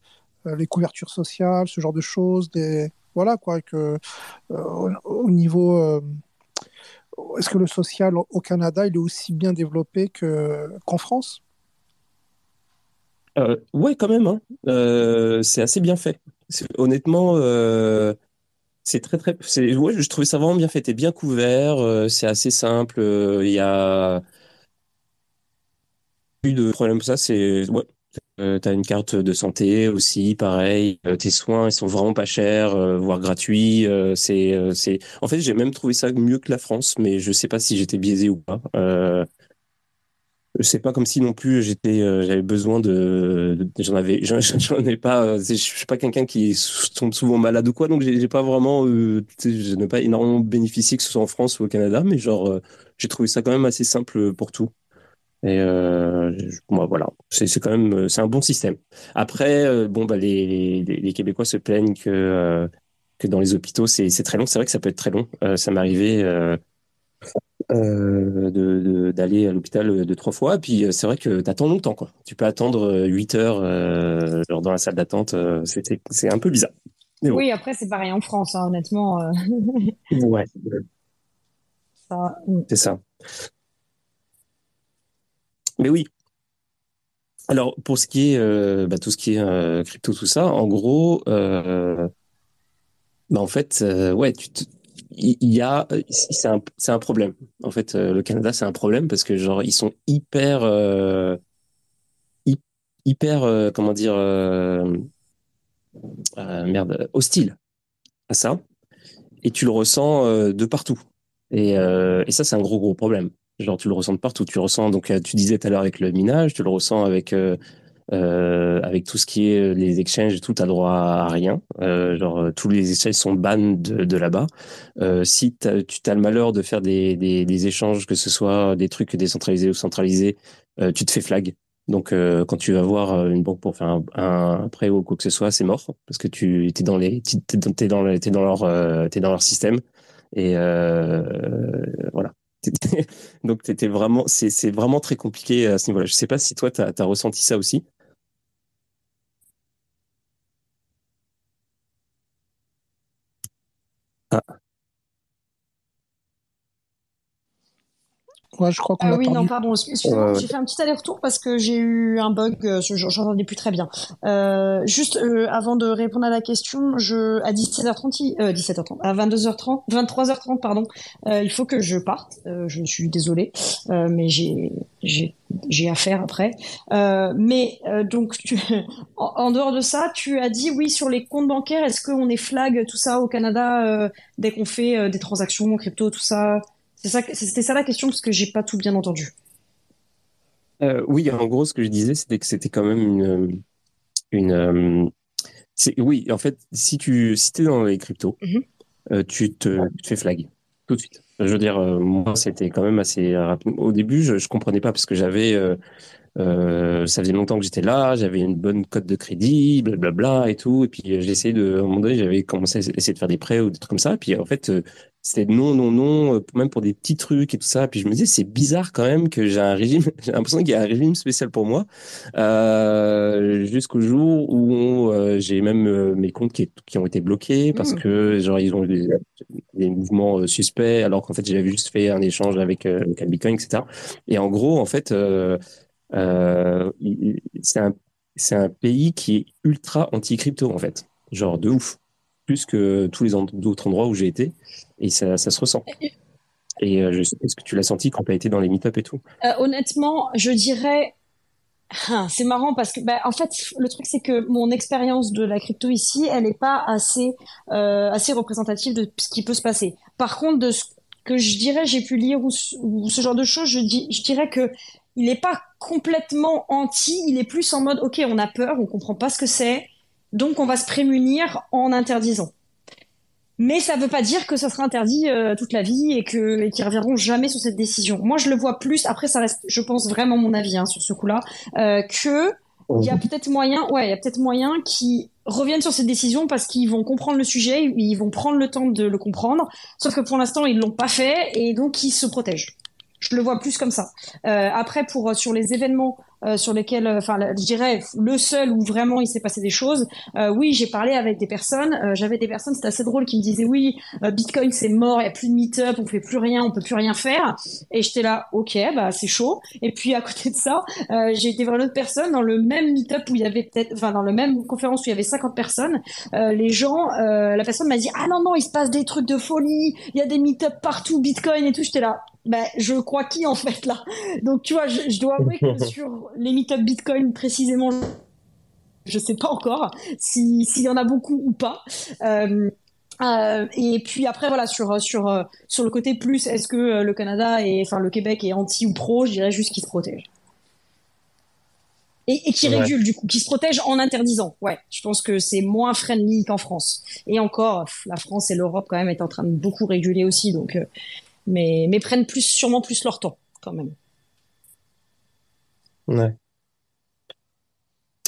les couvertures sociales, ce genre de choses, voilà quoi euh, au niveau euh, est-ce que le social au Canada il est aussi bien développé que qu'en France? Euh, Ouais, quand même. Hein. c'est assez bien fait. Honnêtement, c'est très très. Ouais, je trouvais ça vraiment bien fait. T'es bien couvert. c'est assez simple. Il y a plus de problèmes. Ça, c'est ouais, euh, tu as une carte de santé aussi, pareil. Euh, tes soins, ils sont vraiment pas chers, euh, voire gratuits. Euh, c'est, c'est. En fait, j'ai même trouvé ça mieux que la France, mais je sais pas si j'étais biaisé ou pas. Euh, c'est pas comme si non plus j'étais, j'avais besoin de, j'en avais, j'en, ai pas. je suis pas quelqu'un qui tombe souvent malade ou quoi, donc j'ai, pas vraiment, je n'ai pas énormément bénéficié que ce soit en France ou au Canada, mais genre, j'ai trouvé ça quand même assez simple pour tout. Et euh, moi, voilà, c'est quand même c'est un bon système. Après, euh, bon, bah, les, les, les, Québécois se plaignent que euh, que dans les hôpitaux, c'est très long. C'est vrai que ça peut être très long. Euh, ça m'est arrivé d'aller à l'hôpital de trois fois. Puis c'est vrai que tu attends longtemps. Quoi. Tu peux attendre 8 heures genre dans la salle d'attente. c'est un peu bizarre. Bon. Oui, après, c'est pareil en France, hein, honnêtement. ouais. Mm. C'est ça. Mais oui. Alors, pour ce qui est euh, bah, tout ce qui est euh, crypto, tout ça, en gros, euh, bah, en fait, ouais, il y, a, c'est un, problème. En fait, le Canada, c'est un problème parce que genre ils sont hyper, hyper, comment dire, merde, hostiles à ça, et tu le ressens de partout. Et ça, c'est un gros gros problème. Genre, tu le ressens de partout. Tu le ressens, donc, euh, tu disais tout à l'heure avec le minage, tu le ressens avec, euh, euh, avec tout ce qui est les exchanges tout, t'as droit à rien. Euh, genre, tous les exchanges sont ban de, de là-bas. Euh, si tu as le malheur de faire des, des, des, échanges, que ce soit des trucs décentralisés ou centralisés, euh, tu te fais flag. Donc, quand tu vas voir une banque pour faire un, un, prêt ou quoi que ce soit, c'est mort parce que tu es dans les, t'es dans, t'es dans, dans leur, t'es dans leur système. Et voilà. Donc, t'étais vraiment, c'est vraiment très compliqué à ce niveau-là. Je sais pas si toi, tu as, ressenti ça aussi. Ah. Ouais, je crois qu'on ah a oui, perdu. non, pardon, excusez-moi, j'ai fait un petit aller-retour parce que j'ai eu un bug, euh, j'entendais plus très bien. Euh, juste euh, avant de répondre à la question, je à 17h30, euh, 17h30, à 22h30, 23h30, pardon, euh, il faut que je parte. Euh, je suis désolée, mais j'ai j'ai j'ai affaire après. mais donc, tu, en, en, dehors de ça, tu as dit oui sur les comptes bancaires. Est-ce qu'on est flag tout ça au Canada dès qu'on fait des transactions crypto, tout ça? C'était ça la question parce que j'ai pas tout bien entendu. Euh, oui, en gros, ce que je disais, c'était que c'était quand même une, une, euh, oui, en fait, si tu, si es dans les cryptos, mm -hmm. euh, tu, te, tu, te, fais flag. tout de suite. Je veux dire, moi, c'était quand même assez rapide. Au début, je, je comprenais pas parce que j'avais euh, ça faisait longtemps que j'étais là, j'avais une bonne cote de crédit, blablabla et tout. Et puis euh, j'ai essayé de, à un moment donné, j'avais commencé à essayer de faire des prêts ou des trucs comme ça. Et puis en fait, euh, c'était non, non, non, même pour des petits trucs et tout ça. Puis je me disais, c'est bizarre quand même que j'ai un régime, j'ai l'impression qu'il y a un régime spécial pour moi, euh, jusqu'au jour où j'ai même mes comptes qui, qui, ont été bloqués parce mmh. que genre ils ont des, des mouvements suspects alors qu'en fait j'avais juste fait un échange avec, avec un Bitcoin, etc. Et en gros, en fait, euh, c'est un, c'est un pays qui est ultra anti-crypto, en fait. Genre de ouf. Plus que tous les autres endroits où j'ai été. Et ça, ça se ressent. Et euh, je sais, est-ce que tu l'as senti quand tu as été dans les meet et tout euh, Honnêtement, je dirais. Ah, c'est marrant parce que, bah, en fait, le truc c'est que mon expérience de la crypto ici, elle n'est pas assez, euh, assez représentative de ce qui peut se passer. Par contre, de ce que je dirais, j'ai pu lire ou, ce genre de choses, je dirais que il n'est pas complètement anti, il est plus en mode ok, on a peur, on comprend pas ce que c'est, donc on va se prémunir en interdisant. Mais ça ne veut pas dire que ça sera interdit euh, toute la vie et que qu'ils reviendront jamais sur cette décision. Moi, je le vois plus. Après, ça reste, je pense vraiment mon avis hein, sur ce coup-là, euh, que il y a peut-être moyen, ouais, il y a peut-être moyen qu'ils reviennent sur cette décision parce qu'ils vont comprendre le sujet, ils vont prendre le temps de le comprendre. Sauf que pour l'instant, ils l'ont pas fait et donc ils se protègent. Je le vois plus comme ça. Euh, après, pour sur les événements euh, sur lesquels, euh, enfin, je dirais le seul où vraiment il s'est passé des choses. Euh, oui, j'ai parlé avec des personnes. Euh, j'avais des personnes, c'était assez drôle, qui me disaient oui, Bitcoin c'est mort, il y a plus de meet-up, on fait plus rien, on peut plus rien faire. Et j'étais là, ok, bah c'est chaud. Et puis à côté de ça, j'ai été voir une autre personne dans le même meet-up où il y avait peut-être, enfin dans le même conférence où il y avait 50 personnes. les gens, la personne m'a dit ah non non, il se passe des trucs de folie, il y a des meet-up partout, Bitcoin et tout. J'étais là, ben, je crois qui en fait là? Donc tu vois, je, je dois avouer que sur les meet-up Bitcoin précisément, je sais pas encore s'il y en a beaucoup ou pas. Euh, euh, et puis après voilà sur sur sur le côté plus est-ce que le Canada et enfin le Québec est anti ou pro je dirais juste qu'il se protège et, et qui régule du coup qui se protège en interdisant. Ouais je pense que c'est moins friendly qu'en France. Et encore la France et l'Europe quand même est en train de beaucoup réguler aussi donc euh, mais mais prennent plus sûrement plus leur temps quand même Ouais.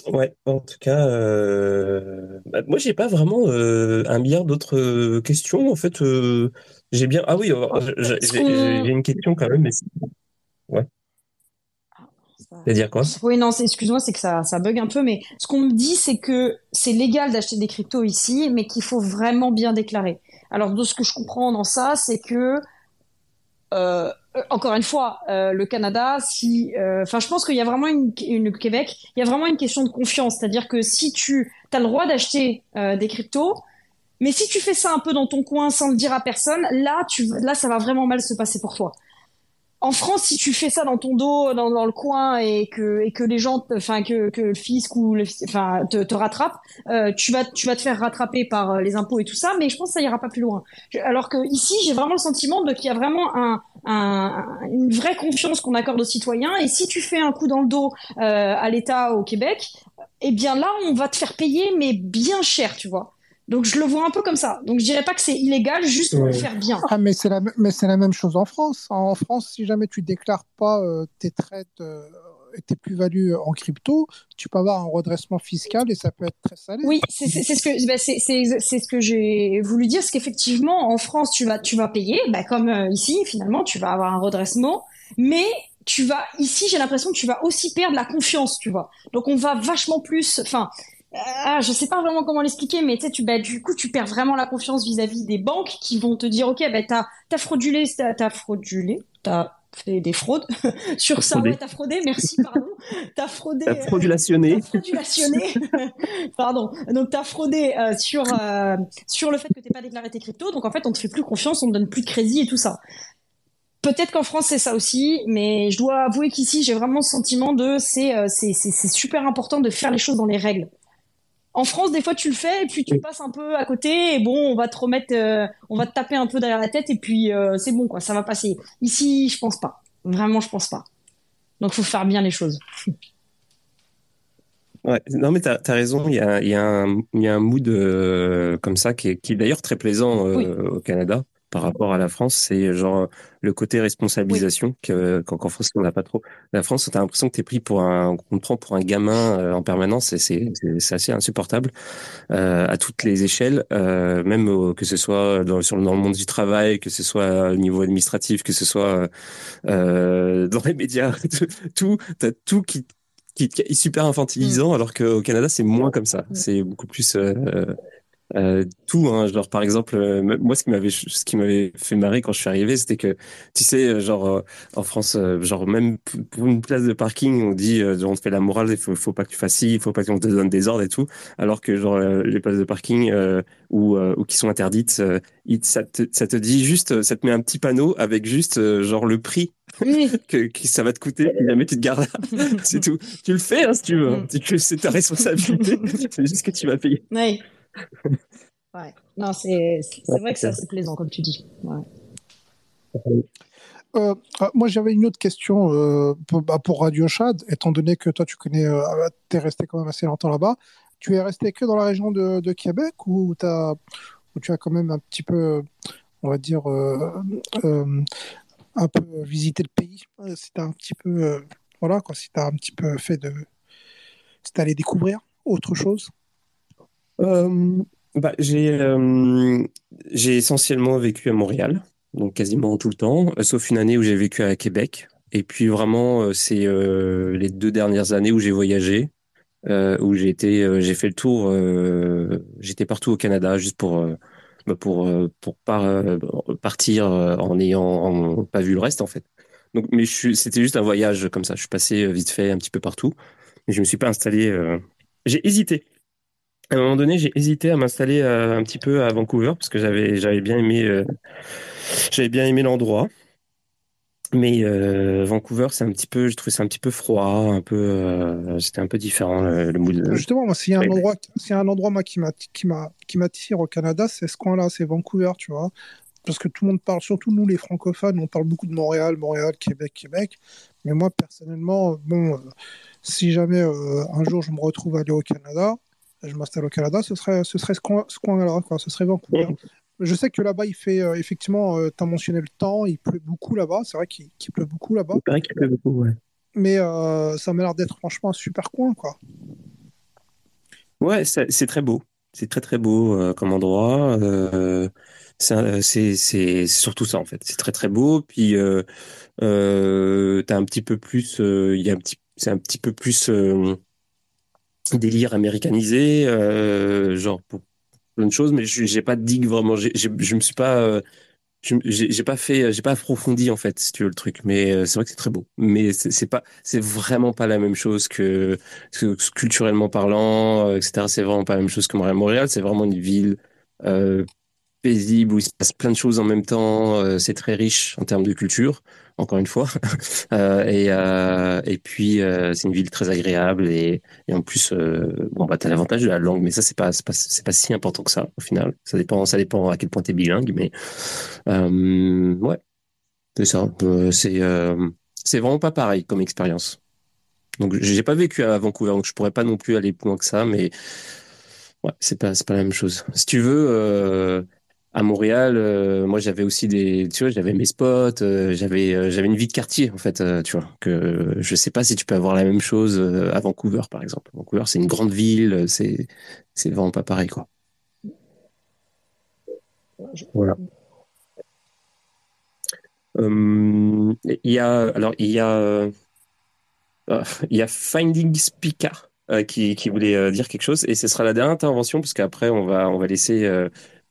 Ouais, en tout cas, euh, bah, moi j'ai pas vraiment euh, un milliard d'autres euh, questions. En fait, j'ai bien. Ah oui, j'ai une question quand même, mais ouais. C'est-à-dire quoi? Oui, non, excuse-moi, c'est que ça, ça bug un peu, mais ce qu'on me dit, c'est que c'est légal d'acheter des cryptos ici, mais qu'il faut vraiment bien déclarer. Alors, de ce que je comprends dans ça, c'est que euh, encore une fois, euh, le Canada, si, euh, enfin, je pense qu'il y a vraiment une, une, Québec, il y a vraiment une question de confiance, c'est-à-dire que si tu as le droit d'acheter des cryptos, mais si tu fais ça un peu dans ton coin sans le dire à personne, là, tu, là, ça va vraiment mal se passer pour toi en France, si tu fais ça dans ton dos, dans, le coin, et que et que les gens, enfin que, que le fisc ou le, enfin te, te rattrape, euh, tu vas tu vas te faire rattraper par euh, les impôts et tout ça, mais je pense que ça ira pas plus loin. Alors que ici, j'ai vraiment le sentiment de qu'il y a vraiment un, un, une vraie confiance qu'on accorde aux citoyens, et si tu fais un coup dans le dos euh, à l'État au Québec, eh bien là, on va te faire payer, mais bien cher, tu vois. Donc je le vois un peu comme ça. Donc je dirais pas que c'est illégal, juste pour le faire bien. Ah, mais c'est la, mais c'est la même chose en France. En France, si jamais tu déclares pas euh, tes traites euh, et tes plus-values en crypto, tu peux avoir un redressement fiscal et ça peut être très salé. Oui, c'est ce que bah, c'est ce que j'ai voulu dire, c'est qu'effectivement en France tu vas tu vas payer, bah, comme euh, ici finalement tu vas avoir un redressement, mais tu vas ici j'ai l'impression que tu vas aussi perdre la confiance, tu vois. Donc on va vachement plus, enfin ah, je sais pas vraiment comment l'expliquer, mais tu bah, du coup, tu perds vraiment la confiance vis-à-vis des banques qui vont te dire, ok, bah, t'as, t'as fraudulé, t'as, fraudulé, t'as fait des fraudes sur ça, ouais, t'as fraudé, merci, pardon, t'as fraudé, t'as fraudulationné, t'as fraudulationné, pardon, donc t'as fraudé euh, sur euh, sur le fait que t'es pas déclaré tes cryptos, donc en fait, on te fait plus confiance, on te donne plus de crédit et tout ça. Peut-être qu'en France c'est ça aussi, mais je dois avouer qu'ici j'ai vraiment le sentiment de c'est, euh, c'est, c'est, c'est super important de faire les choses dans les règles. En France, des fois, tu le fais et puis tu passes un peu à côté et bon, on va te remettre, euh, on va te taper un peu derrière la tête et puis euh, c'est bon quoi, ça va passer. Ici, je pense pas. Vraiment, je pense pas. Donc, faut faire bien les choses. Ouais, non mais t'as as raison, il y a, y, a un, y a un mood euh, comme ça qui est, qui est d'ailleurs très plaisant au Canada. Par rapport à la France, c'est genre le côté responsabilisation que qu'en France on n'a pas trop. La France, t'as l'impression que t'es pris pour un, on te prend pour un gamin euh, en permanence et c'est c'est assez insupportable euh, à toutes les échelles, euh, même que ce soit dans, sur dans le monde du travail, que ce soit au niveau administratif, que ce soit euh, dans les médias, tout, t'as tout qui qui est super infantilisant, mm. alors qu'au Canada, c'est moins comme ça. Mm. C'est beaucoup plus euh, euh, tout hein, genre par exemple euh, moi ce qui m'avait ce qui m'avait fait marrer quand je suis arrivé c'était que tu sais euh, genre euh, en France genre même pour une place de parking on dit on te fait la morale il faut, faut pas que tu fasses ci il faut pas qu'on te donne des ordres et tout alors que genre les places de parking ou ou qui sont interdites ça te ça te dit juste ça te met un petit panneau avec juste genre le prix que, que, ça va te coûter si jamais tu te gardes là. c'est tout. Tu le fais hein, si tu veux. Mm. C'est ta responsabilité. c'est juste que tu vas payer. Oui. Ouais. Non, c'est vrai que c'est assez plaisant, comme tu dis. Euh, ah, moi, j'avais une autre question euh, pour, bah, Radio Chad, étant donné que toi, tu connais, euh, tu es resté quand même assez longtemps là-bas. Tu es resté que dans la région de, Québec ou, as, tu as quand même un petit peu, on va dire, un peu visité le pays Si tu un petit peu, voilà, quoi, si as un petit peu fait de. Si tu allé découvrir autre chose? Euh, bah, j'ai euh, j'ai essentiellement vécu à Montréal, donc quasiment tout le temps, euh, sauf une année où j'ai vécu à Québec. Et puis vraiment, c'est les deux dernières années où j'ai voyagé, où j'ai été, j'ai fait le tour. J'étais partout au Canada juste pour bah, pour pour partir en ayant pas vu le reste en fait. Donc, mais c'était juste un voyage comme ça. Je suis passé vite fait un petit peu partout, mais je me suis pas installé. J'ai hésité à un moment donné, j'ai hésité à m'installer euh, un petit peu à Vancouver parce que j'avais j'avais bien aimé euh, j'avais bien aimé l'endroit. Mais euh, Vancouver, c'est un petit peu, je trouvais c'est un petit peu froid, un peu, c'était un peu différent le, mood. Justement, moi, s'il y a un endroit, s'il y a un endroit moi qui m'a, qui m'a, qui m'attire au Canada, c'est ce coin-là, c'est Vancouver, tu vois, parce que tout le monde parle, surtout nous les francophones, on parle beaucoup de Montréal, Montréal, Québec, Québec. Mais moi, personnellement, bon, si jamais un jour je me retrouve à aller au Canada, je m'installe au Canada, ce serait ce, serait ce coin-là, quoi. ce serait Vancouver. Je sais que là-bas, il fait euh, effectivement, euh, tu as mentionné le temps, il pleut beaucoup là-bas, c'est vrai qu'il pleut beaucoup là-bas. C'est vrai qu'il pleut beaucoup, ouais. Mais euh, ça m'a l'air d'être franchement un super coin, quoi. Ouais, c'est très beau. C'est très très beau comme endroit. c'est surtout ça en fait. C'est très très beau. Puis euh, t'as un petit peu plus, il y a un petit, c'est un petit peu plus délire américanisé, euh, genre pour plein de choses, mais j'ai pas de digue vraiment. Je me suis pas, euh, j'ai pas fait, j'ai pas approfondi en fait, si tu veux le truc. Mais euh, c'est vrai que c'est très beau. Mais c'est pas, c'est vraiment pas la même chose que, que culturellement parlant, etc. C'est vraiment pas la même chose que Montréal. Montréal, c'est vraiment une ville paisible où il se passe plein de choses en même temps. c'est très riche en termes de culture encore une fois. Euh, et, euh, et puis, euh, c'est une ville très agréable et, en plus, bon, bah, tu as l'avantage de la langue, mais ça, c'est pas, pas, pas si important que ça, au final. Ça dépend, ça dépend à quel point tu es bilingue, mais ouais, c'est ça. c'est, vraiment pas pareil comme expérience. Donc, j'ai pas vécu à Vancouver, donc je pourrais pas non plus aller plus loin que ça, mais ouais, c'est pas, pas la même chose. Si tu veux, à Montréal, euh, moi j'avais aussi des, tu vois, j'avais mes spots, euh, j'avais euh, j'avais une vie de quartier en fait, tu vois. Que je sais pas si tu peux avoir la même chose à Vancouver par exemple. Vancouver c'est une grande ville, c'est c'est vraiment pas pareil quoi. Voilà. Il y a alors il y a il y a Finding Speaker qui, qui voulait dire quelque chose et ce sera la dernière intervention parce qu'après on va on va laisser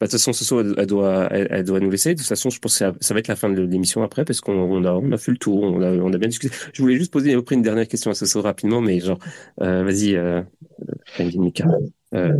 bah, de toute façon, Soso, elle, elle, doit, elle, doit nous laisser. De toute façon, je pense que ça, ça va être la fin de l'émission après, parce qu'on a, on a fait le tour, on a, on a bien discuté. Je voulais juste poser après une dernière question à Soso rapidement, mais genre, euh, vas-y, euh, Mika, euh,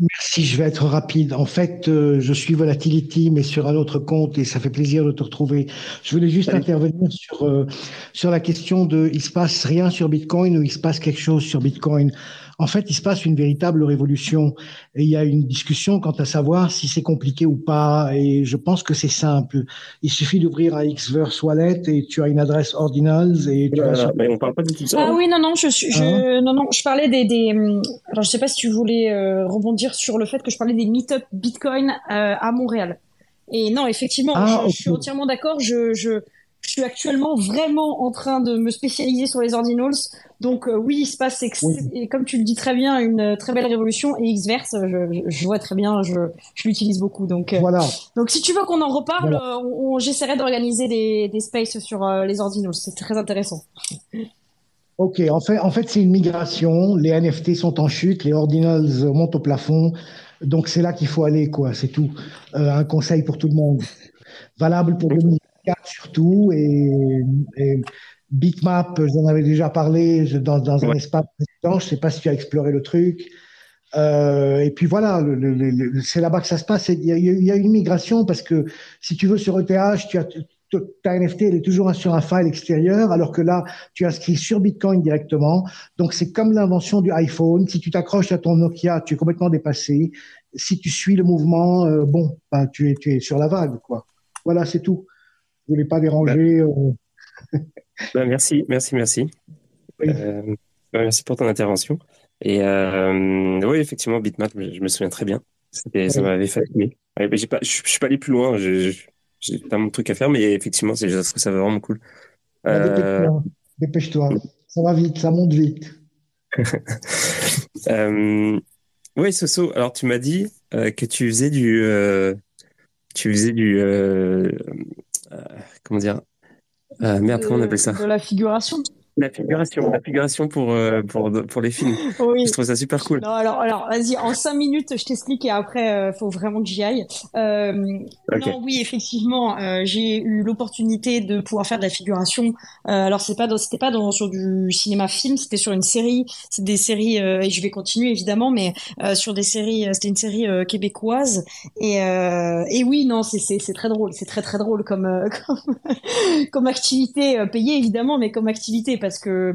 Merci, je vais être rapide. En fait, euh, je suis Volatility, mais sur un autre compte, et ça fait plaisir de te retrouver. Je voulais juste intervenir sur euh, sur la question de il se passe rien sur Bitcoin ou il se passe quelque chose sur Bitcoin? En fait, il se passe une véritable révolution. Et il y a une discussion quant à savoir si c'est compliqué ou pas. Et je pense que c'est simple. Il suffit d'ouvrir un Xverse Wallet et tu as une adresse Ordinals et tu Mais on parle pas de tout ça. Ah hein. oui, non, non, je suis, je, hein non, non, je parlais des, des, alors je sais pas si tu voulais euh, rebondir sur le fait que je parlais des meet-up Bitcoin euh, à Montréal. Et non, effectivement, ah, je, suis entièrement d'accord. Je, je, je suis actuellement vraiment en train de me spécialiser sur les ordinals. Donc euh, oui, il se passe, et comme tu le dis très bien, une très belle révolution et X-Verse, je, je, vois très bien, je, je l'utilise beaucoup. Donc, euh, voilà. donc si tu veux qu'on en reparle, on, j'essaierai d'organiser des, des spaces sur euh, les ordinals. C'est très intéressant. Ok, en fait, en fait c'est une migration. Les NFT sont en chute, les ordinals montent au plafond. Donc c'est là qu'il faut aller, quoi. C'est tout. un conseil pour tout le monde. Valable pour 2004 surtout et, et Bitmap, j'en avais déjà parlé dans, dans un espace précédent. Je ne sais pas si tu as exploré le truc. Euh, et puis voilà, c'est là-bas que ça se passe. Il y, a, il y, a, une migration parce que si tu veux sur ETH, tu as ta NFT, elle est toujours sur un file extérieur, alors que là, tu inscris sur Bitcoin directement. Donc, c'est comme l'invention du iPhone. Si tu t'accroches à ton Nokia, tu es complètement dépassé. Si tu suis le mouvement, euh, bon, ben, tu, es, tu es sur la vague, quoi. Voilà, c'est tout. Je voulais pas déranger. Euh... Bah, merci, merci, merci. Euh, bah, merci pour ton intervention. Et euh, oui, effectivement, Bitmap, je me souviens très bien. Ça m'avait fasciné. Ouais, bah, pas, je, ne suis pas allé plus loin. J'ai pas mon truc à faire, mais effectivement, c'est ça va vraiment cool. Euh... Dépêche-toi. Ça va vite, ça monte vite. euh, oui, Soso. Alors, tu m'as dit euh, que tu faisais du, euh, tu faisais du, comment dire, euh, merde, comment on appelle ça? De la figuration. La figuration, la figuration pour, euh, pour, pour les films. Oui. Je trouve ça super cool. Non, alors, alors vas-y, en cinq minutes, je t'explique et après, il euh, faut vraiment que j'y aille. Euh, Non, oui, effectivement, euh, j'ai eu l'opportunité de pouvoir faire de la figuration. alors, c'est pas, c'était pas dans, sur du cinéma-film, c'était sur une série. C'est des séries, et je vais continuer évidemment, mais sur des séries, c'était une série québécoise. Et, et oui, non, c'est, c'est, c'est très drôle. C'est très, très drôle comme, comme, comme activité payée évidemment, mais comme activité parce que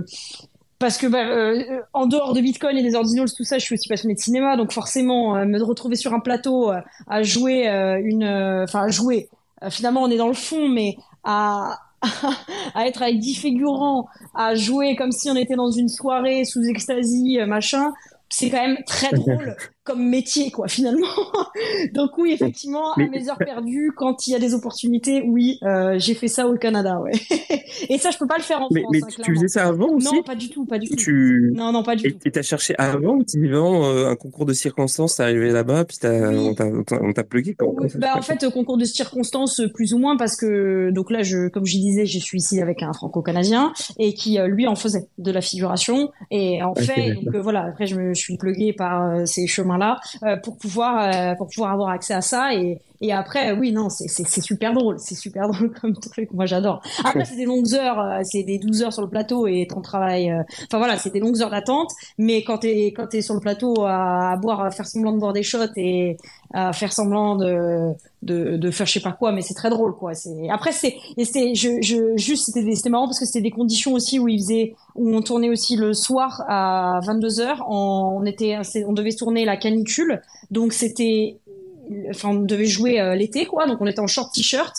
parce que bah, euh, en dehors de Bitcoin et des ordinals, tout ça, je suis aussi passionné de cinéma, donc forcément, euh, me retrouver sur un plateau euh, à jouer une, enfin à jouer. finalement, on est dans le fond, mais à à être avec dix figurants, à jouer comme si on était dans une soirée sous ecstasy, machin, c'est quand même très drôle comme métier, quoi, finalement. Donc oui, effectivement, à mes heures perdues, quand il y a des opportunités, oui, euh, j'ai fait ça au Canada, ouais. Et ça, je peux pas le faire en mais, France. Mais hein, tu faisais ça avant aussi? Non, pas du tout, pas du tout. Tu... Non, non, pas du tout. Et t'as cherché avant ou tu vraiment euh, un concours de circonstances, t'es arrivé là-bas, puis on t'a plugué oui, bah, En fait, concours de circonstances, plus ou moins, parce que, donc là, je, comme je disais, je suis ici avec un franco-canadien, et qui, euh, lui, en faisait de la figuration. Et en fait, donc voilà, après, je me suis plugué par ces chemins euh, pour pouvoir euh, pour pouvoir avoir accès à ça. Et, après oui non c'est super drôle. C'est super drôle comme truc. Moi j'adore. Après c'est des longues heures euh, c'est des 12 heures sur le plateau et ton travail enfin voilà c'est des longues heures d'attente. Mais quand t'es quand t'es sur le plateau à, boire à faire semblant de boire des shots et à faire semblant de de, faire je sais pas quoi mais c'est très drôle quoi. C'est après c'est et c'est je, juste c'était c'était marrant parce que c'était des conditions aussi où il faisait où on tournait aussi le soir à 22 heures. On, on était on devait tourner la canicule. Donc c'était enfin on devait jouer euh, l'été quoi. Donc on était en short t-shirt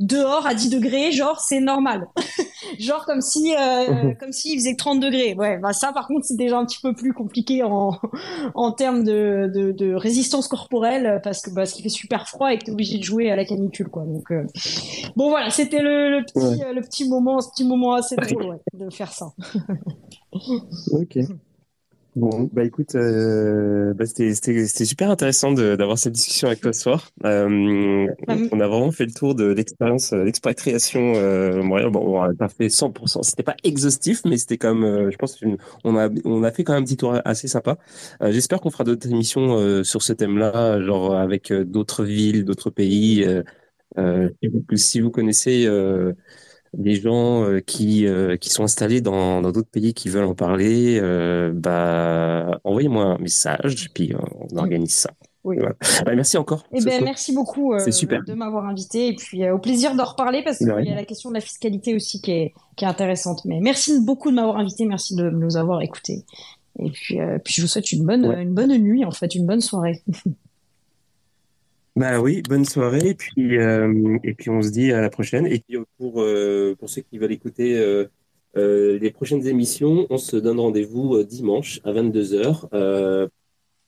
dehors à 10 degrés, genre c'est normal. genre comme si euh, mhm. comme s'il faisait 30 degrés. Ouais, bah ça par contre c'est déjà un petit peu plus compliqué en en termes de, de, de résistance corporelle parce que parce qu'il fait super froid et que t'es obligé de jouer à la canicule quoi. Donc euh, bon voilà, c'était le, le, petit le petit moment, ce petit moment assez drôle ouais, de faire ça. ok. Bon, bah écoute, euh, bah c'était super intéressant d'avoir cette discussion avec toi ce soir. Euh, on a vraiment fait le tour de l'expérience euh, d'expatriation euh. Bon, on n'a pas fait 100%, c'était pas exhaustif, mais c'était comme, euh, je pense, on a on a fait quand même un petit tour assez sympa. Euh, j'espère qu'on fera d'autres émissions sur ce thème-là, genre avec d'autres villes, d'autres pays. si vous connaissez des gens euh, qui euh, qui sont installés dans dans d'autres pays qui veulent en parler, euh, bah envoyez-moi un message puis on organise ça. Oui. Bah, merci encore. Eh ben, merci beaucoup super. de m'avoir invité et puis au plaisir d'en reparler parce qu'il y a la question de la fiscalité aussi qui est, qui est intéressante. Mais merci beaucoup de m'avoir invité, merci de nous avoir écoutés. Et puis, puis je vous souhaite une bonne, une bonne nuit, en fait, une bonne soirée. Bah oui, bonne soirée et puis euh, et puis on se dit à la prochaine. Et puis pour euh, pour ceux qui veulent écouter euh, les prochaines émissions, on se donne rendez-vous dimanche à 22h.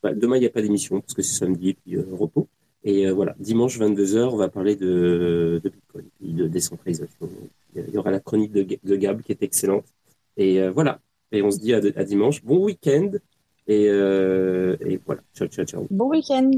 Bah, demain il n'y a pas d'émission parce que c'est samedi et puis repos. Et voilà, dimanche 22h, on va parler de, de Bitcoin, de décentralisation. Il y aura la chronique de, de Gab qui est excellente. Et voilà, et on se dit à, à dimanche. Bon week-end. Et, et voilà, ciao, ciao, ciao. Bon week-end.